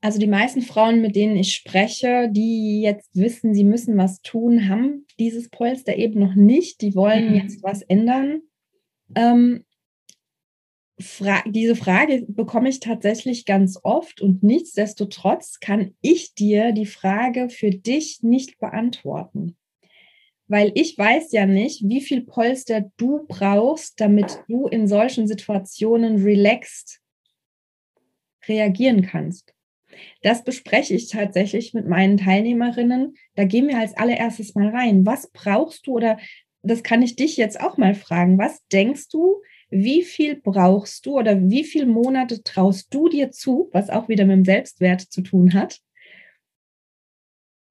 Also die meisten Frauen, mit denen ich spreche, die jetzt wissen, sie müssen was tun, haben dieses Polster eben noch nicht. Die wollen mhm. jetzt was ändern. Ähm, Fra diese Frage bekomme ich tatsächlich ganz oft und nichtsdestotrotz kann ich dir die Frage für dich nicht beantworten. Weil ich weiß ja nicht, wie viel Polster du brauchst, damit du in solchen Situationen relaxed reagieren kannst. Das bespreche ich tatsächlich mit meinen Teilnehmerinnen. Da gehen wir als allererstes mal rein. Was brauchst du oder das kann ich dich jetzt auch mal fragen. Was denkst du, wie viel brauchst du oder wie viele Monate traust du dir zu, was auch wieder mit dem Selbstwert zu tun hat?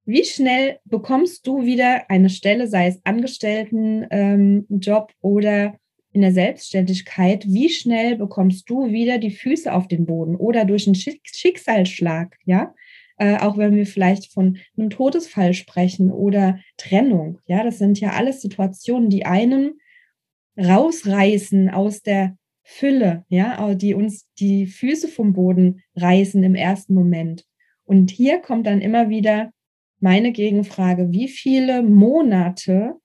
Wie schnell bekommst du wieder eine Stelle, sei es Angestelltenjob ähm, oder in der Selbstständigkeit? Wie schnell bekommst du wieder die Füße auf den Boden oder durch einen Schicksalsschlag? Ja, äh, auch wenn wir vielleicht von einem Todesfall sprechen oder Trennung. Ja, das sind ja alles Situationen, die einen rausreißen aus der Fülle, ja, die uns die Füße vom Boden reißen im ersten Moment. Und hier kommt dann immer wieder meine Gegenfrage, wie viele Monate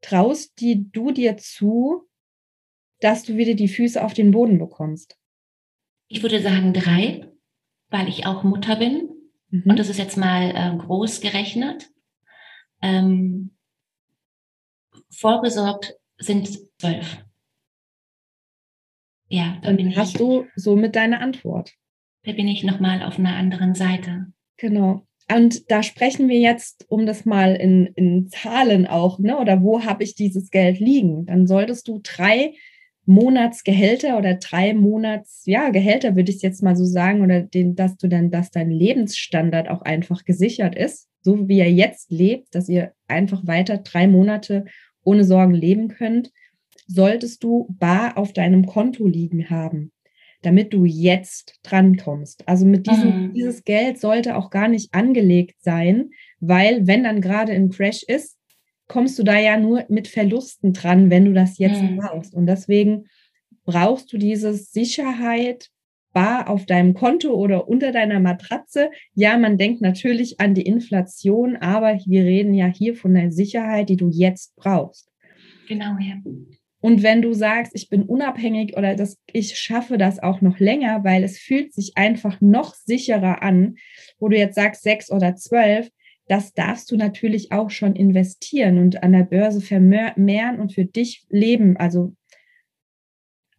traust die, du dir zu, dass du wieder die Füße auf den Boden bekommst? Ich würde sagen drei, weil ich auch Mutter bin. Mhm. Und das ist jetzt mal äh, groß gerechnet. Ähm, vorgesorgt sind zwölf. Ja, da bin hast ich, du somit deine Antwort. Da bin ich nochmal auf einer anderen Seite. Genau. Und da sprechen wir jetzt, um das mal in, in Zahlen auch, ne? oder wo habe ich dieses Geld liegen? Dann solltest du drei Monatsgehälter oder drei Monats, ja, Gehälter würde ich jetzt mal so sagen, oder den, dass du dann, dass dein Lebensstandard auch einfach gesichert ist, so wie er jetzt lebt, dass ihr einfach weiter drei Monate ohne Sorgen leben könnt, solltest du bar auf deinem Konto liegen haben, damit du jetzt drankommst. Also mit diesem, mhm. dieses Geld sollte auch gar nicht angelegt sein, weil wenn dann gerade ein Crash ist, kommst du da ja nur mit Verlusten dran, wenn du das jetzt mhm. brauchst. Und deswegen brauchst du diese Sicherheit bar auf deinem Konto oder unter deiner Matratze. Ja, man denkt natürlich an die Inflation, aber wir reden ja hier von der Sicherheit, die du jetzt brauchst. Genau, ja. Und wenn du sagst, ich bin unabhängig oder das, ich schaffe das auch noch länger, weil es fühlt sich einfach noch sicherer an, wo du jetzt sagst sechs oder zwölf, das darfst du natürlich auch schon investieren und an der Börse vermehren und für dich leben, also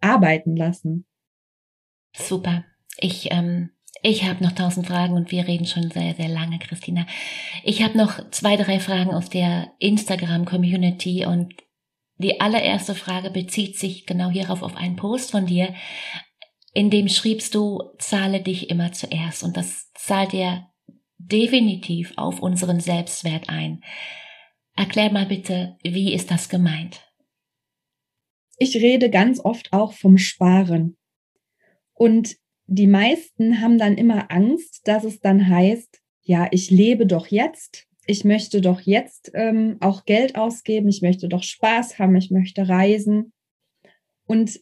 arbeiten lassen. Super. Ich, ähm, ich habe noch tausend Fragen und wir reden schon sehr, sehr lange, Christina. Ich habe noch zwei, drei Fragen aus der Instagram-Community und die allererste Frage bezieht sich genau hierauf auf einen Post von dir, in dem schriebst du, zahle dich immer zuerst und das zahlt dir definitiv auf unseren Selbstwert ein. Erklär mal bitte, wie ist das gemeint? Ich rede ganz oft auch vom Sparen. Und die meisten haben dann immer Angst, dass es dann heißt, ja, ich lebe doch jetzt, ich möchte doch jetzt ähm, auch Geld ausgeben, ich möchte doch Spaß haben, ich möchte reisen. Und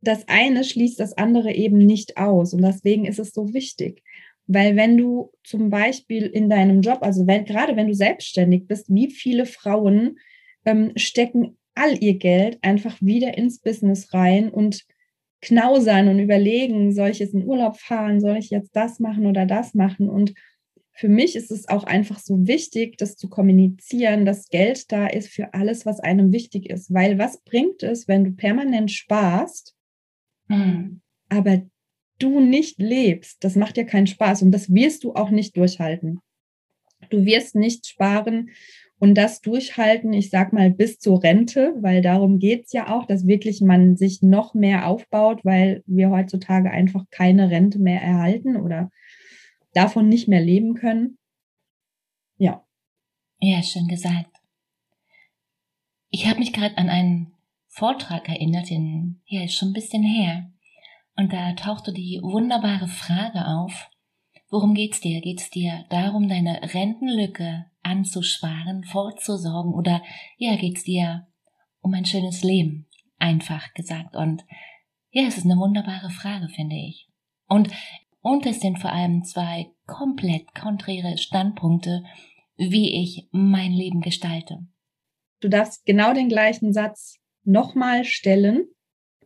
das eine schließt das andere eben nicht aus. Und deswegen ist es so wichtig. Weil wenn du zum Beispiel in deinem Job, also wenn, gerade wenn du selbstständig bist, wie viele Frauen ähm, stecken all ihr Geld einfach wieder ins Business rein und knausern und überlegen, soll ich jetzt in Urlaub fahren, soll ich jetzt das machen oder das machen? Und für mich ist es auch einfach so wichtig, das zu kommunizieren, dass Geld da ist für alles, was einem wichtig ist. Weil was bringt es, wenn du permanent sparst, mhm. aber du nicht lebst? Das macht ja keinen Spaß und das wirst du auch nicht durchhalten. Du wirst nicht sparen und das durchhalten, ich sag mal, bis zur Rente, weil darum geht es ja auch, dass wirklich man sich noch mehr aufbaut, weil wir heutzutage einfach keine Rente mehr erhalten oder davon nicht mehr leben können. Ja. Ja, schön gesagt. Ich habe mich gerade an einen Vortrag erinnert, den, ja, ist schon ein bisschen her. Und da tauchte die wunderbare Frage auf, worum geht's dir? Geht's dir darum, deine Rentenlücke anzusparen, vorzusorgen oder ja, geht's dir um ein schönes Leben? Einfach gesagt. Und ja, es ist eine wunderbare Frage, finde ich. Und und es sind vor allem zwei komplett konträre Standpunkte, wie ich mein Leben gestalte. Du darfst genau den gleichen Satz nochmal stellen,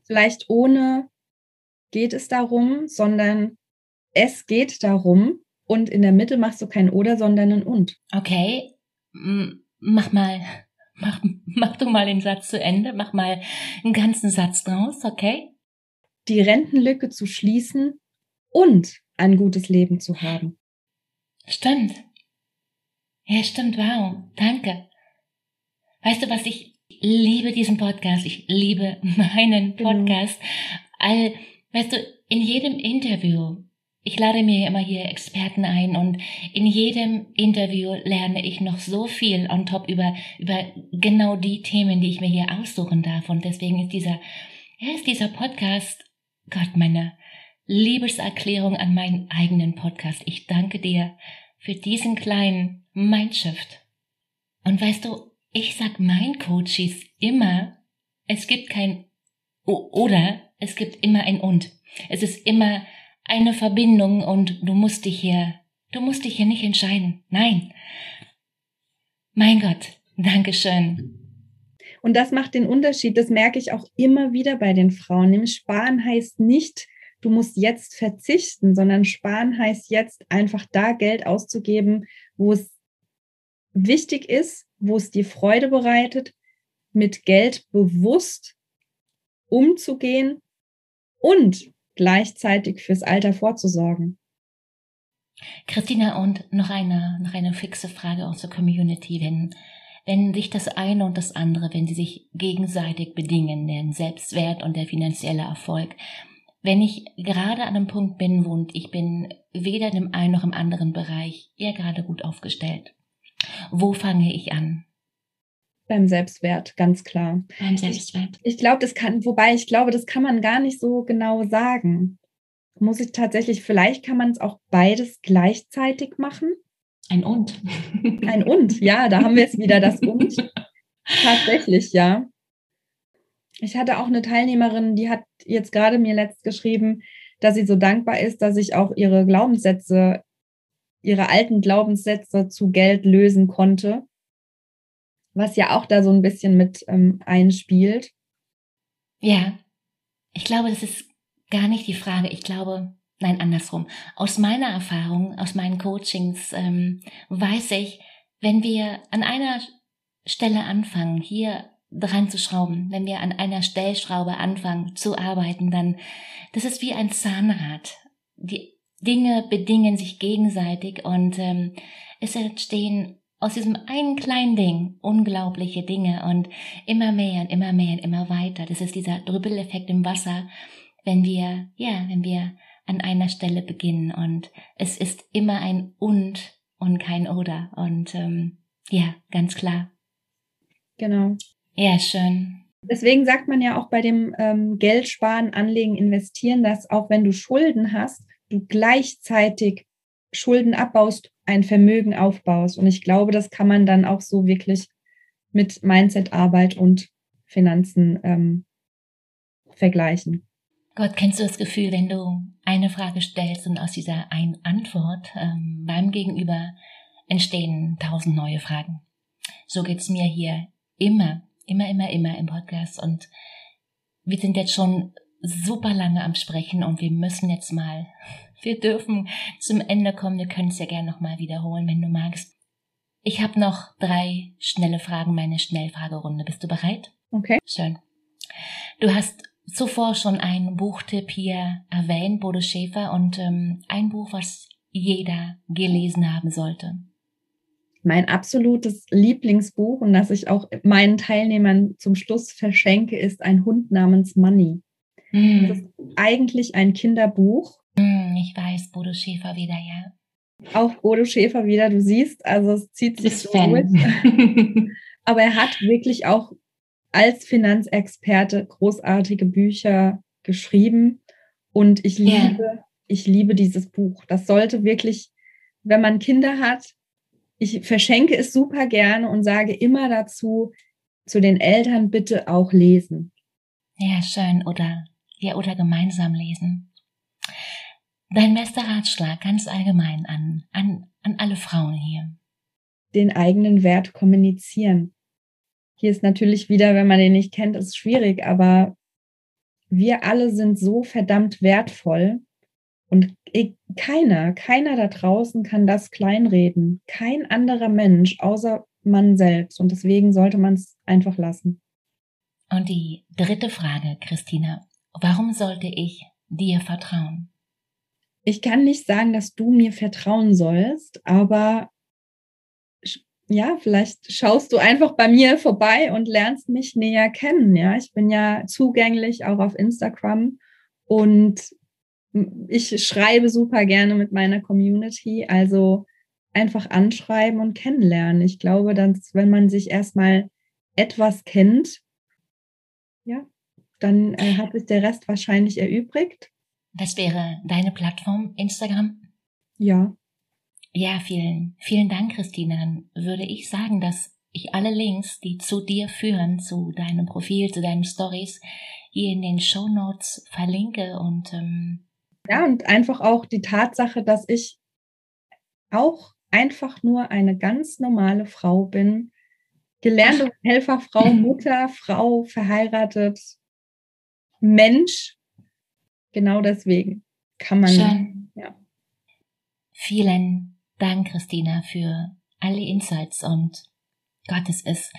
vielleicht ohne geht es darum, sondern es geht darum und in der Mitte machst du kein oder, sondern ein und. Okay, mach mal, mach, mach du mal den Satz zu Ende, mach mal einen ganzen Satz draus, okay? Die Rentenlücke zu schließen und ein gutes Leben zu haben. Stimmt. Ja, stimmt, wow. Danke. Weißt du was, ich liebe diesen Podcast. Ich liebe meinen genau. Podcast. Genau. All, weißt du, in jedem Interview, ich lade mir immer hier Experten ein und in jedem Interview lerne ich noch so viel on top über, über genau die Themen, die ich mir hier aussuchen darf. Und deswegen ist dieser, ja, ist dieser Podcast, Gott, meine, Liebeserklärung an meinen eigenen Podcast. Ich danke dir für diesen kleinen Mindshift. Und weißt du, ich sag meinen Coaches immer, es gibt kein oder, es gibt immer ein und. Es ist immer eine Verbindung und du musst dich hier, du musst dich hier nicht entscheiden. Nein. Mein Gott, Dankeschön. Und das macht den Unterschied. Das merke ich auch immer wieder bei den Frauen. Nämlich sparen heißt nicht, du musst jetzt verzichten, sondern sparen heißt jetzt einfach da Geld auszugeben, wo es wichtig ist, wo es dir Freude bereitet, mit Geld bewusst umzugehen und gleichzeitig fürs Alter vorzusorgen. Christina, und noch eine, noch eine fixe Frage aus der Community. Wenn, wenn sich das eine und das andere, wenn sie sich gegenseitig bedingen, der Selbstwert und der finanzielle Erfolg, wenn ich gerade an einem Punkt bin, wo ich bin weder im einen noch im anderen Bereich eher gerade gut aufgestellt. Wo fange ich an? Beim Selbstwert, ganz klar. Beim Selbstwert. Ich, ich glaube, das kann, wobei ich glaube, das kann man gar nicht so genau sagen. Muss ich tatsächlich, vielleicht kann man es auch beides gleichzeitig machen. Ein und. Ein und, ja, da haben wir es wieder, das und. Tatsächlich, ja. Ich hatte auch eine Teilnehmerin, die hat jetzt gerade mir letzt geschrieben, dass sie so dankbar ist, dass ich auch ihre Glaubenssätze, ihre alten Glaubenssätze zu Geld lösen konnte, was ja auch da so ein bisschen mit ähm, einspielt. Ja, ich glaube, das ist gar nicht die Frage. Ich glaube, nein, andersrum. Aus meiner Erfahrung, aus meinen Coachings ähm, weiß ich, wenn wir an einer Stelle anfangen, hier dran zu schrauben. Wenn wir an einer Stellschraube anfangen zu arbeiten, dann, das ist wie ein Zahnrad. Die Dinge bedingen sich gegenseitig und ähm, es entstehen aus diesem einen kleinen Ding unglaubliche Dinge und immer mehr und immer mehr und immer weiter. Das ist dieser Drüppeleffekt im Wasser, wenn wir, ja, wenn wir an einer Stelle beginnen und es ist immer ein und und kein oder und ähm, ja, ganz klar. Genau. Ja, schön. Deswegen sagt man ja auch bei dem ähm, Geld sparen, anlegen, investieren, dass auch wenn du Schulden hast, du gleichzeitig Schulden abbaust, ein Vermögen aufbaust. Und ich glaube, das kann man dann auch so wirklich mit Mindset-Arbeit und Finanzen ähm, vergleichen. Gott, kennst du das Gefühl, wenn du eine Frage stellst und aus dieser einen Antwort ähm, beim Gegenüber entstehen tausend neue Fragen? So geht's mir hier immer, immer, immer, immer im Podcast und wir sind jetzt schon super lange am Sprechen und wir müssen jetzt mal, wir dürfen zum Ende kommen. Wir können es ja gerne nochmal wiederholen, wenn du magst. Ich habe noch drei schnelle Fragen, meine Schnellfragerunde. Bist du bereit? Okay. Schön. Du hast zuvor schon einen Buchtipp hier erwähnt, Bodo Schäfer, und ähm, ein Buch, was jeder gelesen haben sollte. Mein absolutes Lieblingsbuch und das ich auch meinen Teilnehmern zum Schluss verschenke, ist ein Hund namens Money. Mm. Das ist eigentlich ein Kinderbuch. Mm, ich weiß, Bodo Schäfer wieder, ja. Auch Bodo Schäfer wieder, du siehst, also es zieht sich so durch. (laughs) Aber er hat wirklich auch als Finanzexperte großartige Bücher geschrieben und ich liebe, yeah. ich liebe dieses Buch. Das sollte wirklich, wenn man Kinder hat, ich verschenke es super gerne und sage immer dazu, zu den Eltern bitte auch lesen. Ja, schön. Oder, ja, oder gemeinsam lesen. Dein bester Ratschlag ganz allgemein an, an, an alle Frauen hier. Den eigenen Wert kommunizieren. Hier ist natürlich wieder, wenn man den nicht kennt, ist schwierig, aber wir alle sind so verdammt wertvoll und keiner, keiner da draußen kann das kleinreden. Kein anderer Mensch außer man selbst. Und deswegen sollte man es einfach lassen. Und die dritte Frage, Christina. Warum sollte ich dir vertrauen? Ich kann nicht sagen, dass du mir vertrauen sollst, aber ja, vielleicht schaust du einfach bei mir vorbei und lernst mich näher kennen. Ja, ich bin ja zugänglich auch auf Instagram und ich schreibe super gerne mit meiner Community. Also einfach anschreiben und kennenlernen. Ich glaube, dass wenn man sich erstmal etwas kennt, ja, dann äh, hat sich der Rest wahrscheinlich erübrigt. Das wäre deine Plattform, Instagram? Ja. Ja, vielen, vielen Dank, Christine. Dann würde ich sagen, dass ich alle Links, die zu dir führen, zu deinem Profil, zu deinen Stories, hier in den Show Notes verlinke und ähm ja, und einfach auch die Tatsache, dass ich auch einfach nur eine ganz normale Frau bin, gelernte. (laughs) Helferfrau, Mutter, Frau, verheiratet, Mensch. Genau deswegen kann man. Schön. Ja. Vielen Dank, Christina, für alle Insights und Gott, es ist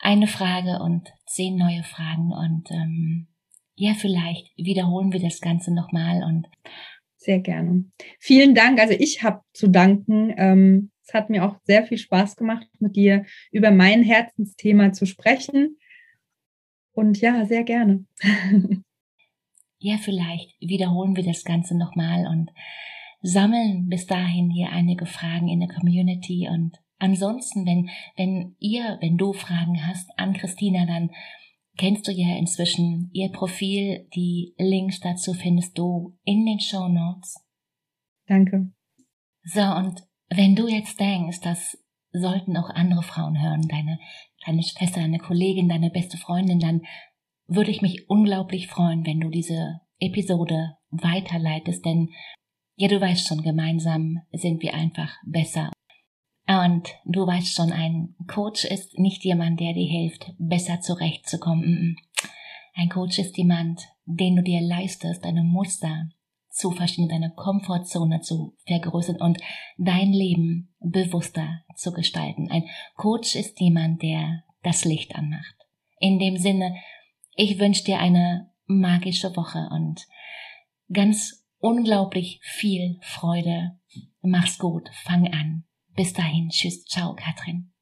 eine Frage und zehn neue Fragen und ähm, ja, vielleicht wiederholen wir das Ganze nochmal und sehr gerne. Vielen Dank. Also ich habe zu danken. Ähm, es hat mir auch sehr viel Spaß gemacht, mit dir über mein Herzensthema zu sprechen. Und ja, sehr gerne. (laughs) ja, vielleicht wiederholen wir das Ganze nochmal und sammeln bis dahin hier einige Fragen in der Community und ansonsten, wenn, wenn ihr, wenn du Fragen hast an Christina, dann kennst du ja inzwischen ihr Profil. Die Links dazu findest du in den Show Notes. Danke. So, und wenn du jetzt denkst, das sollten auch andere Frauen hören, deine, deine Schwester, deine Kollegin, deine beste Freundin, dann würde ich mich unglaublich freuen, wenn du diese Episode weiterleitest, denn ja, du weißt schon, gemeinsam sind wir einfach besser. Und du weißt schon, ein Coach ist nicht jemand, der dir hilft, besser zurechtzukommen. Ein Coach ist jemand, den du dir leistest, deine Muster zu verstehen, deine Komfortzone zu vergrößern und dein Leben bewusster zu gestalten. Ein Coach ist jemand, der das Licht anmacht. In dem Sinne, ich wünsche dir eine magische Woche und ganz unglaublich viel Freude. Mach's gut, fang an. Bis dahin, tschüss, ciao, Katrin.